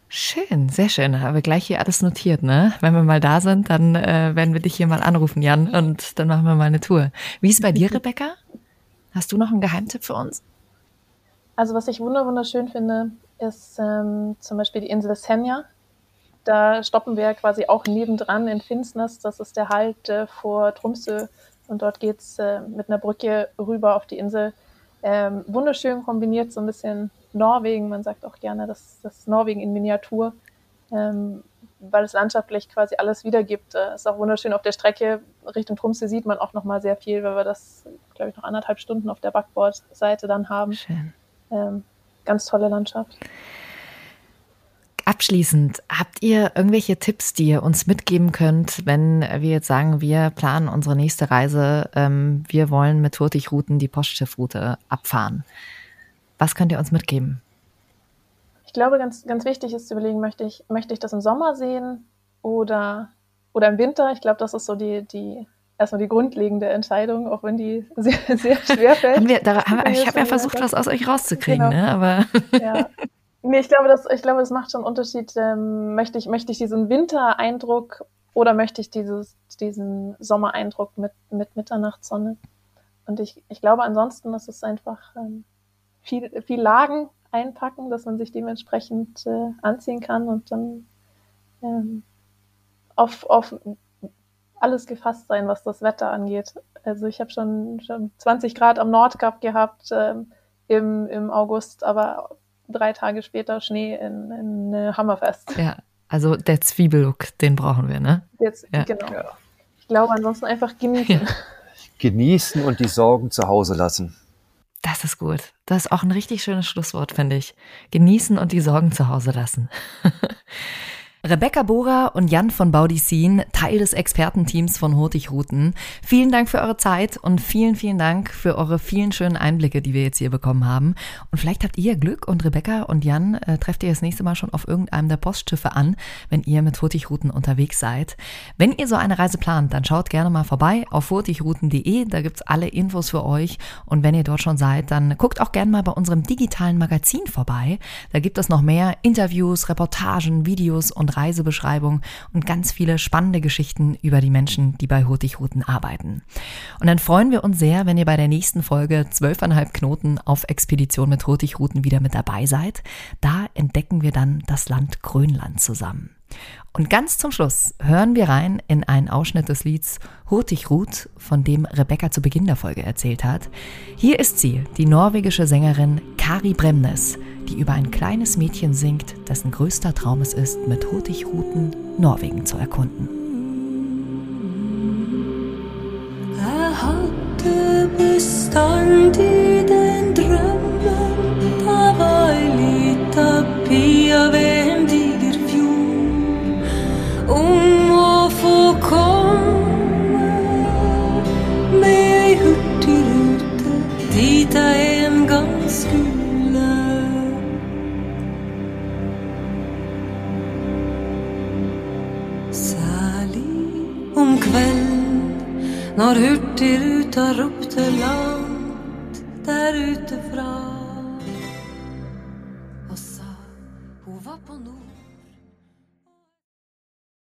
Schön, sehr schön. Haben wir gleich hier alles notiert, ne? Wenn wir mal da sind, dann äh, werden wir dich hier mal anrufen, Jan, und dann machen wir mal eine Tour. Wie ist es bei dir, Rebecca? Hast du noch einen Geheimtipp für uns? Also was ich wunderschön finde, ist ähm, zum Beispiel die Insel Senja da stoppen wir quasi auch nebendran in Finnsnes. Das ist der Halt äh, vor Tromsø. Und dort geht's äh, mit einer Brücke rüber auf die Insel. Ähm, wunderschön kombiniert, so ein bisschen Norwegen. Man sagt auch gerne, das, das Norwegen in Miniatur, ähm, weil es landschaftlich quasi alles wiedergibt. Äh, ist auch wunderschön auf der Strecke Richtung Tromsø sieht man auch noch mal sehr viel, weil wir das, glaube ich, noch anderthalb Stunden auf der Backbordseite dann haben. Schön. Ähm, ganz tolle Landschaft. Abschließend, habt ihr irgendwelche Tipps, die ihr uns mitgeben könnt, wenn wir jetzt sagen, wir planen unsere nächste Reise, ähm, wir wollen mit Hurtigruten die Postschiffroute abfahren? Was könnt ihr uns mitgeben? Ich glaube, ganz, ganz wichtig ist zu überlegen, möchte ich, möchte ich das im Sommer sehen oder, oder im Winter? Ich glaube, das ist so die, die erstmal die grundlegende Entscheidung, auch wenn die sehr, sehr schwer fällt. wir, da, haben, ich habe ja versucht, was aus euch rauszukriegen, genau. ne? aber ja. Nee, ich glaube, das, ich glaube, das macht schon einen Unterschied. Ähm, möchte, ich, möchte ich diesen Wintereindruck oder möchte ich dieses, diesen Sommereindruck mit, mit Mitternachtssonne? Und ich, ich glaube ansonsten, dass es einfach ähm, viel, viel Lagen einpacken, dass man sich dementsprechend äh, anziehen kann und dann ähm, auf, auf alles gefasst sein, was das Wetter angeht. Also ich habe schon, schon 20 Grad am Nordkap gehabt ähm, im, im August, aber drei Tage später Schnee in, in äh, Hammerfest. Ja, also der Zwiebellook, den brauchen wir, ne? Jetzt, ja. Genau. Ja. Ich glaube, ansonsten einfach genießen. Ja. Genießen und die Sorgen zu Hause lassen. Das ist gut. Das ist auch ein richtig schönes Schlusswort, finde ich. Genießen und die Sorgen zu Hause lassen. Rebecca Bohrer und Jan von Baudissin, Teil des Expertenteams von Hurtigruten. Vielen Dank für eure Zeit und vielen, vielen Dank für eure vielen schönen Einblicke, die wir jetzt hier bekommen haben. Und vielleicht habt ihr Glück und Rebecca und Jan äh, trefft ihr das nächste Mal schon auf irgendeinem der Postschiffe an, wenn ihr mit Hurtigruten unterwegs seid. Wenn ihr so eine Reise plant, dann schaut gerne mal vorbei auf hurtigruten.de, da gibt's alle Infos für euch. Und wenn ihr dort schon seid, dann guckt auch gerne mal bei unserem digitalen Magazin vorbei. Da gibt es noch mehr Interviews, Reportagen, Videos und Reisebeschreibung und ganz viele spannende Geschichten über die Menschen, die bei Hurtigruten arbeiten. Und dann freuen wir uns sehr, wenn ihr bei der nächsten Folge 12,5 Knoten auf Expedition mit Hurtigruten wieder mit dabei seid. Da entdecken wir dann das Land Grönland zusammen. Und ganz zum Schluss hören wir rein in einen Ausschnitt des Lieds Hurtig Ruth, von dem Rebecca zu Beginn der Folge erzählt hat. Hier ist sie, die norwegische Sängerin Kari Bremnes, die über ein kleines Mädchen singt, dessen größter Traum es ist, mit Hurtigruten Norwegen zu erkunden. Er hatte bestandig om kvelden når hurtigruta ropte langt der ute fra.